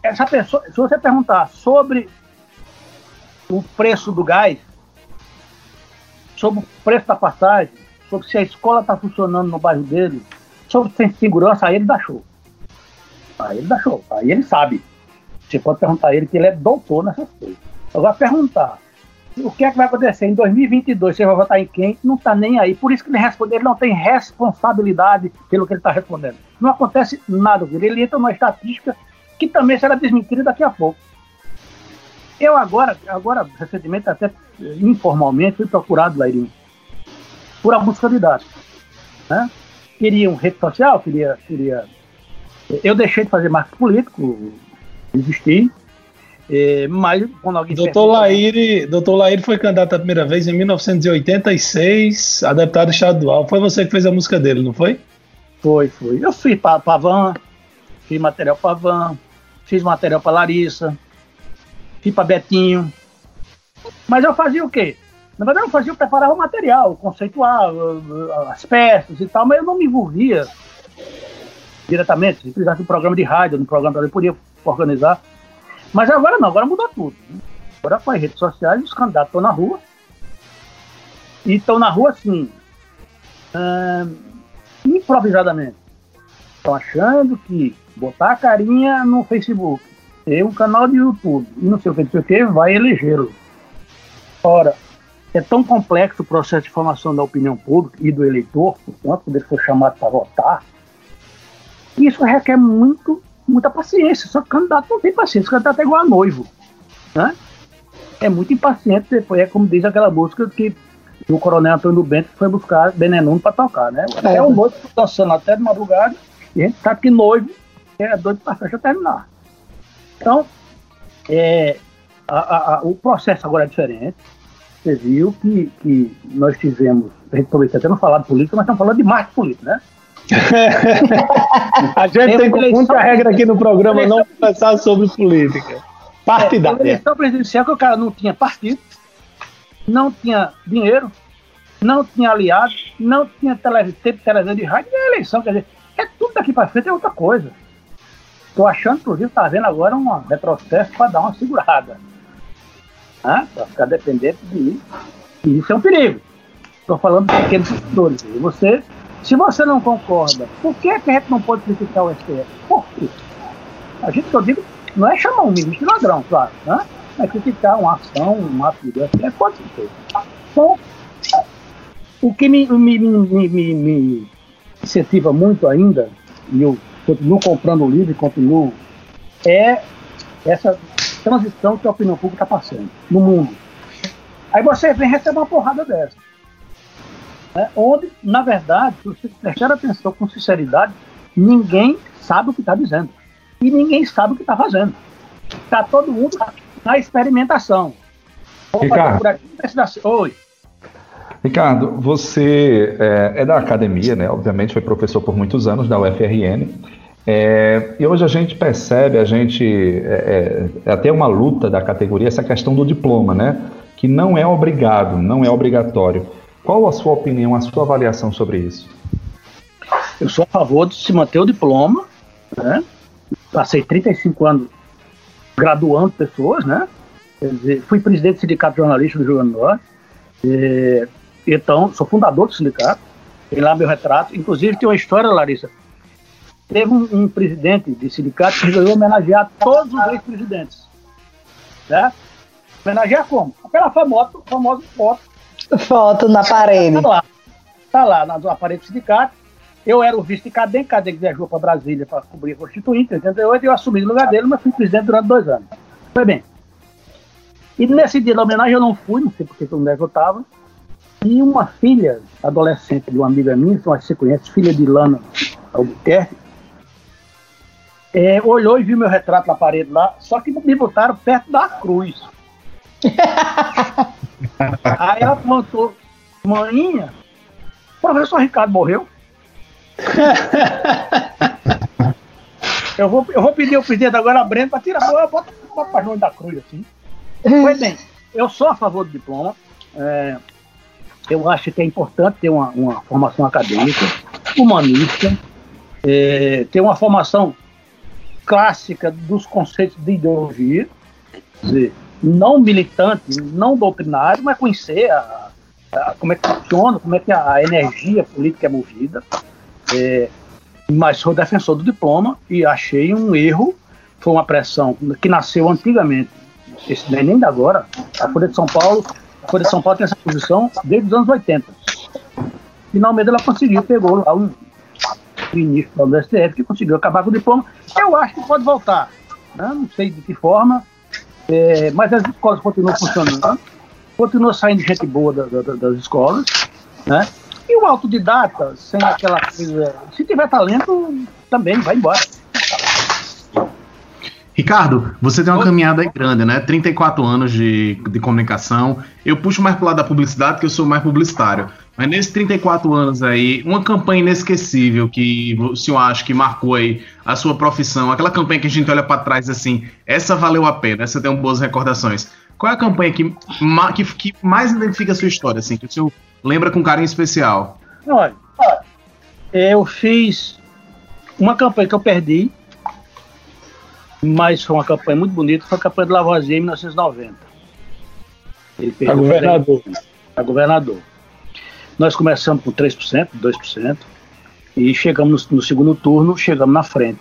essa pessoa, se você perguntar sobre o preço do gás, sobre o preço da passagem, sobre se a escola está funcionando no bairro dele, sobre se tem segurança, aí ele dá show. Aí ele dá show, aí ele sabe. Você pode perguntar a ele que ele é doutor nessas coisas. Agora perguntar o que é que vai acontecer em 2022, você vai votar em quem? Não está nem aí. Por isso que ele responde, ele não tem responsabilidade pelo que ele está respondendo. Não acontece nada com ele. Ele entra numa estatística que também será desmentida daqui a pouco. Eu agora, agora recentemente, até informalmente, fui procurado, Lairinho, por alguns candidatos. Né? Queriam rede social, queria, queria. Eu deixei de fazer marketing político, desisti. É, mas quando alguém. Doutor Laíre, doutor Laíre foi candidato a primeira vez em 1986 a deputado estadual. Foi você que fez a música dele, não foi? Foi, foi. Eu fui para Pavan, fiz material para Van, fiz material para Larissa, fui para Betinho. Mas eu fazia o quê? Na verdade, eu fazia, eu preparava o material, conceitual, as peças e tal, mas eu não me envolvia diretamente. Se precisasse de um programa de rádio, um programa eu podia organizar. Mas agora não, agora mudou tudo. Agora com as redes sociais, os candidatos estão na rua. E estão na rua assim, hum, improvisadamente. Estão achando que botar a carinha no Facebook, ter um canal de YouTube e não sei o que, não sei o que, vai elegê-lo. Ora, é tão complexo o processo de formação da opinião pública e do eleitor, quando ele for chamado para votar, isso requer muito, muita paciência. Só que o candidato não tem paciência, o candidato é igual a noivo. Né? É muito impaciente, depois é como diz aquela música que o coronel Antônio Bento foi buscar Benenuno para tocar, né? É. é o noivo dançando até de madrugada, e a gente sabe que noivo é doido para a festa terminar. Então, é, a, a, o processo agora é diferente. Você viu que, que nós tivemos, a gente talvez até não falar de política, mas estamos falando de marketing político, né? a gente tem, muita regra aqui no programa não conversar sobre política. Partidária. É, eleição presidencial que o cara não tinha partido, não tinha dinheiro, não tinha aliado, não tinha televisão, televisão de rádio, é eleição, quer dizer, é tudo daqui para frente é outra coisa. Estou achando, inclusive, está vendo agora um retrocesso para dar uma segurada. Né? Para ficar dependente de mim. E isso é um perigo. Estou falando de pequenos setores. E você, se você não concorda, por que, que a gente não pode criticar o STF? Por quê? A gente, que eu digo, não é chamar um ministro de ladrão, claro, né? É criticar uma ação, um ato de STF, pode ser. Então, o que me, me, me, me, me incentiva muito ainda, e eu continuo comprando o livro e continuo, é essa transição que a opinião pública está passando no mundo. Aí você vem receber uma porrada dessa. Né? Onde, na verdade, se você prestar atenção com sinceridade, ninguém sabe o que está dizendo. E ninguém sabe o que está fazendo. Está todo mundo na experimentação. Ricardo, Oi. Ricardo, você é, é, da academia, né? Obviamente foi professor por muitos anos da UFRN. É, e hoje a gente percebe, a gente é, é, é, até uma luta da categoria essa questão do diploma, né? Que não é obrigado, não é obrigatório. Qual a sua opinião, a sua avaliação sobre isso? Eu sou a favor de se manter o diploma, né? Passei 35 anos graduando pessoas, né? Dizer, fui presidente do Sindicato de Jornalistas do Rio Grande do Norte. E, então, sou fundador do sindicato. Tem lá meu retrato. Inclusive, tem uma história, Larissa. Teve um, um presidente de sindicato que resolveu homenagear todos os ex-presidentes. Né? Homenagear como? Pela famosa, famosa foto. Foto na parede. Está lá. Está lá na parede do sindicato. Eu era o vice de Cadem, Cadem viajou para Brasília para cobrir a Constituinte em 88 e eu assumi no lugar dele, mas fui presidente durante dois anos. Foi bem. E nesse dia da homenagem eu não fui, não sei porque que eu estava. E uma filha adolescente de uma amiga minha, que você conhece, filha de Lana Albuquerque, é, olhou e viu meu retrato na parede lá, só que me botaram perto da cruz. Aí ela contou, maninha, o professor Ricardo morreu. eu, vou, eu vou pedir o presidente agora a Brenda para tirar a bota para longe da cruz assim. Pois bem, eu sou a favor do diploma. É, eu acho que é importante ter uma, uma formação acadêmica, humanista, é, ter uma formação clássica dos conceitos de ideologia, dizer, não militante, não doutrinário, mas conhecer a, a, como é que funciona, como é que a, energia política é movida. É, mas sou defensor do diploma e achei um erro, foi uma pressão que nasceu antigamente, esse é nem da agora, a Folha de São Paulo, a Folha de São Paulo tem essa posição desde os anos 80. Finalmente ela conseguiu, pegou lá um ministro do STF que conseguiu acabar com o diploma. Eu acho que pode voltar, né? não sei de que forma, é, mas as escolas continuam funcionando, continua saindo gente boa da, da, das escolas, né? E o autodidata, sem aquela coisa. Se tiver talento, também vai embora. Ricardo, você tem uma caminhada grande, né? 34 anos de, de comunicação. Eu puxo mais pro lado da publicidade, que eu sou mais publicitário. Mas nesses 34 anos aí, uma campanha inesquecível que o senhor acha que marcou aí a sua profissão, aquela campanha que a gente olha para trás assim, essa valeu a pena, essa tem boas recordações. Qual é a campanha que, que, que mais identifica a sua história, assim, que o senhor lembra com carinho especial? Olha, eu fiz uma campanha que eu perdi, mas foi uma campanha muito bonita, foi a campanha de Lavoisier em 1990. Ele perdeu a governador. A governador. Nós começamos com 3%, 2%, e chegamos no, no segundo turno, chegamos na frente.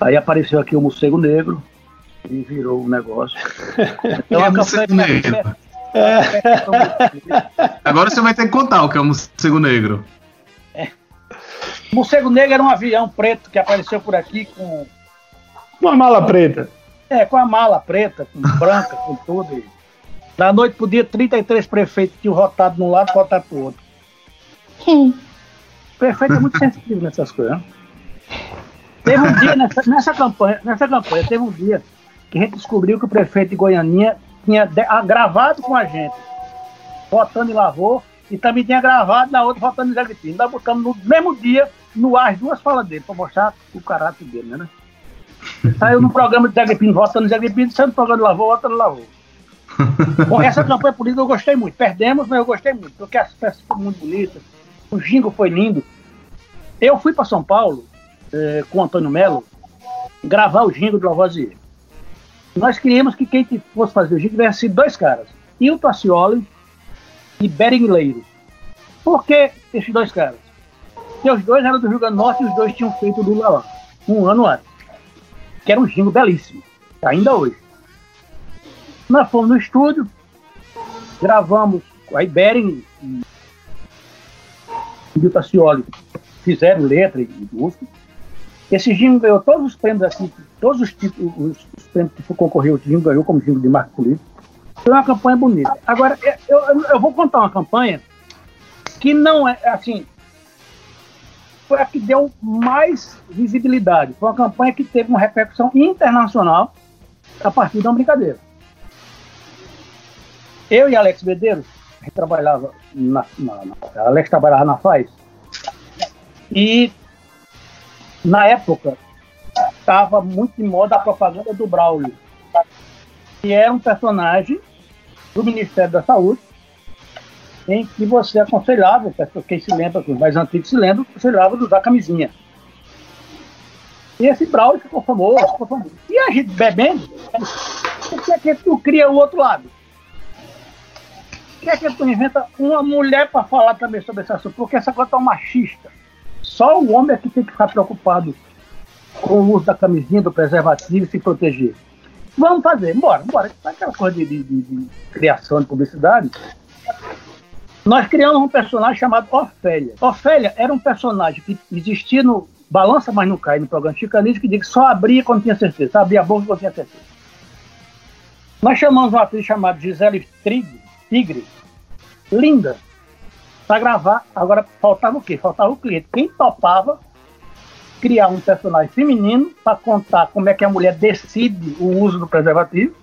Aí apareceu aqui o morcego negro e virou o um negócio. Então, é a campanha, é. Agora você vai ter que contar o que é o morcego negro. É. O morcego negro era um avião preto que apareceu por aqui com. Uma mala preta. É, com a mala preta, com branca, com tudo. E... Na noite podia 33 prefeitos que tinham votado de um lado e votado pro outro. Hum. O prefeito é muito sensível nessas coisas. Né? Teve um dia nessa, nessa, campanha, nessa campanha, teve um dia que a gente descobriu que o prefeito de Goianinha tinha gravado com a gente, votando em Lavô, e também tinha gravado na outra votando em Zé. Nós botamos no mesmo dia no ar as duas falas dele, para mostrar o caráter dele, né? Saiu no programa de Zé Gripino votando Zé Gripino, saiu no programa de Lavô, votando Lavô. Bom, essa campanha política eu gostei muito. Perdemos, mas eu gostei muito, porque as peças foram muito bonitas, o jingo foi lindo. Eu fui para São Paulo eh, com o Antônio Melo gravar o jingo do Lavoisier nós queríamos que quem fosse fazer o giro tivesse sido dois caras, Hilton Ascioli e Bering Leiro. Por que esses dois caras? Porque os dois eram do Rio Grande do Norte e os dois tinham feito o Lula lá, um ano antes. Que era um jingo belíssimo, ainda hoje. Nós fomos no estúdio, gravamos, aí Bering e Hilton Ascioli fizeram letra e música esse Jingo ganhou todos os prêmios aqui, todos os, títulos, os, os prêmios que concorreu, o Jingo ganhou como Jingo de marca política. Foi uma campanha bonita. Agora, eu, eu, eu, vou contar uma campanha que não é, assim, foi a que deu mais visibilidade. Foi uma campanha que teve uma repercussão internacional a partir de uma brincadeira. Eu e Alex Medeiros a gente trabalhava na, na, na Alex trabalhava na FAIS. E na época estava muito em moda a propaganda do Braulio, que era um personagem do Ministério da Saúde, em que você aconselhava, quem se lembra, os mais antigos se lembram, aconselhava de usar camisinha. E esse Braulio ficou famoso, ficou famoso. E a gente bebendo, o que é que tu cria o outro lado? O que é que tu inventa uma mulher para falar também sobre esse assunto? Porque essa coisa tá machista. Só o homem é que tem que ficar preocupado com o uso da camisinha, do preservativo e se proteger. Vamos fazer, bora, bora. Aquela coisa de, de, de, criação de publicidade. Nós criamos um personagem chamado Ofélia. Ofélia era um personagem que existia no Balança, mas não cai no programa Chicanismo, que diz que só abria quando tinha certeza, abria a boca quando tinha certeza. Nós chamamos uma atriz chamada Gisele Tigre, Tigre linda, para gravar. Agora faltava o quê? Faltava o cliente. Quem topava criar um personagem feminino para contar como é que a mulher decide o uso do preservativo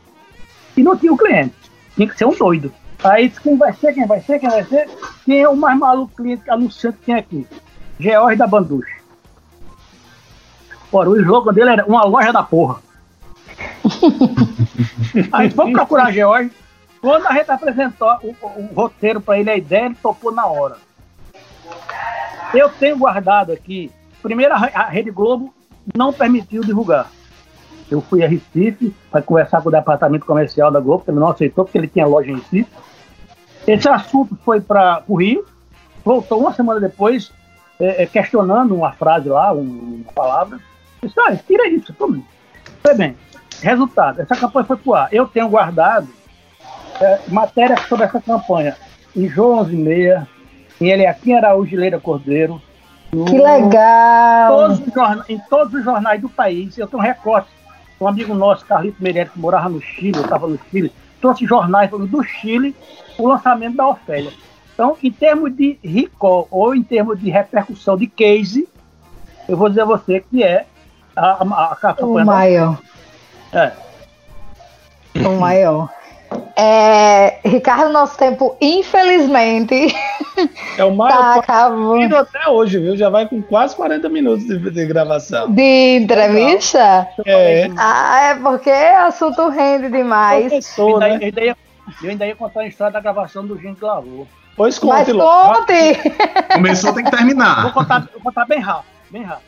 e não tinha o cliente. Tinha que ser um doido. Aí quem vai ser, quem vai ser, quem vai ser, quem é o mais maluco cliente anunciante que tem aqui? George da Banduche. Ora, o slogan dele era uma loja da porra. Aí vamos procurar George. Quando a gente apresentou o, o, roteiro para ele, a ideia, ele topou na hora. Eu tenho guardado aqui. Primeiro, a Rede Globo não permitiu divulgar. Eu fui a Recife para conversar com o departamento comercial da Globo, que ele não aceitou, porque ele tinha loja em Recife. Esse assunto foi para o Rio, voltou uma semana depois, é, é, questionando uma frase lá, um, uma palavra. Disse, ah, tira isso, tudo. Foi bem. Resultado, essa campanha foi pro ar. Eu tenho guardado é, matéria sobre essa campanha em João 11 e meia, em Eliakim Araújo Leira Cordeiro. No, que legal! Todos jornais, em todos os jornais do país. Eu tenho um recorte. Um amigo nosso, Carlito Meirelles, que morava no Chile, eu estava no Chile, trouxe jornais do Chile o lançamento da Ofélia. Então, em termos de recall ou em termos de repercussão de case, eu vou dizer a você que é a, a, a campanha. O maior. É. O maior. É, Ricardo, nosso tempo, infelizmente. É o maior tá acabando até hoje, viu? Já vai com quase 40 minutos de, de gravação. De entrevista? É. Ah, é porque o assunto rende demais. Professor, eu, ainda, né? eu, ainda ia, eu ainda ia contar a história da gravação do Gente Lavou. Pois conte, Mas conte! Começou, tem que terminar. Vou contar, vou contar bem rápido, bem rápido.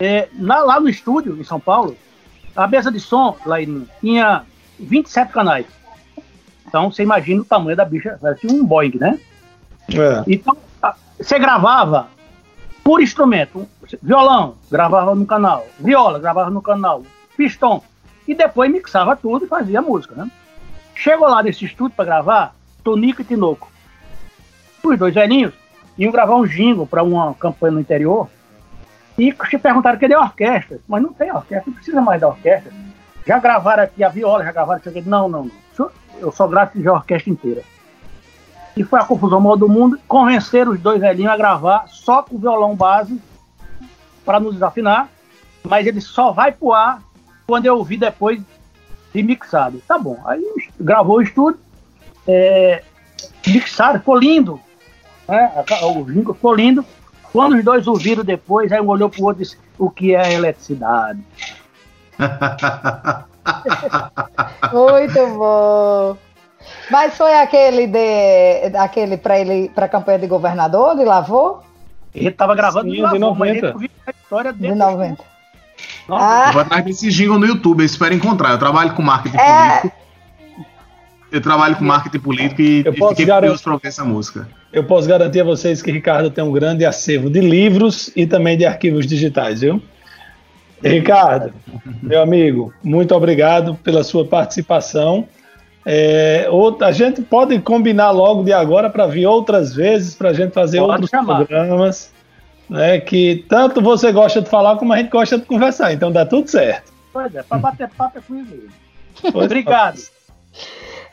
É, na, lá no estúdio, em São Paulo, a mesa de som lá tinha 27 canais. Então você imagina o tamanho da bicha, tinha um Boeing, né? É. Então você gravava por instrumento, violão, gravava no canal, viola, gravava no canal, pistão, e depois mixava tudo e fazia música, né? Chegou lá nesse estúdio para gravar, Tonico e Tinoco. Os dois velhinhos iam gravar um jingle para uma campanha no interior e te perguntaram cadê a orquestra? Mas não tem orquestra, não precisa mais da orquestra. Já gravaram aqui a viola, já gravaram aqui. Não, não, não. Eu só gravo a orquestra inteira. E foi a confusão maior do mundo. Convenceram os dois velhinhos a gravar só com o violão base para nos desafinar. Mas ele só vai pro ar quando eu ouvir depois de mixado. Tá bom. Aí gravou o estúdio. É, mixado, ficou lindo. Né? O jingle ficou lindo. Quando os dois ouviram depois, aí um olhou pro outro e disse: O que é eletricidade? Muito bom. Mas foi aquele de aquele para ele para a campanha de governador de Lavô? Ele estava gravando Sim, de, Lavô, de 90. a história dele. De 90. Ah. Eu vou atrás desse jingle no YouTube, eu espero encontrar. Eu trabalho com marketing é... político. Eu trabalho com marketing político e, eu e fiquei curioso para ouvir essa música. Eu posso garantir a vocês que Ricardo tem um grande acervo de livros e também de arquivos digitais, viu? Ricardo, meu amigo, muito obrigado pela sua participação. É, a gente pode combinar logo de agora para vir outras vezes, para a gente fazer pode outros chamar. programas. Né, que tanto você gosta de falar como a gente gosta de conversar, então dá tudo certo. Pois é, para bater papo é comigo. Obrigado.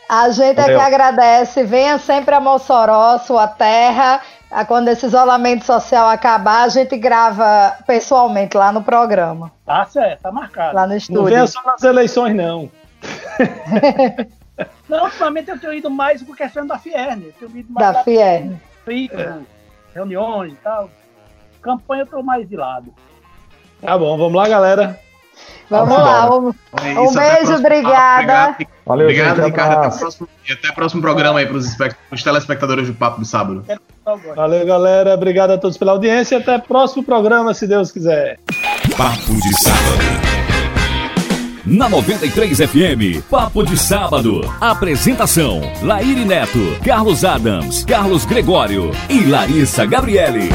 A gente é que agradece. Venha sempre a Mossoró, sua terra. Quando esse isolamento social acabar, a gente grava pessoalmente lá no programa. Tá certo, tá marcado. Lá no estúdio. Não venha só nas eleições, não. Não, ultimamente eu tenho ido mais por questão da Fierne. Tenho ido mais da, da Fierne. é. reuniões e tal. Campanha eu tô mais de lado. Tá bom, vamos lá, galera. Vamos lá. Um, é um beijo, obrigada. Valeu, obrigado, gente, Ricardo. Até o, próximo, até o próximo programa aí para os telespectadores do Papo do Sábado. Valeu, galera. Obrigado a todos pela audiência. Até o próximo programa, se Deus quiser. Papo de Sábado. Na 93 FM, Papo de Sábado. Apresentação: Laíri Neto, Carlos Adams, Carlos Gregório e Larissa Gabriele.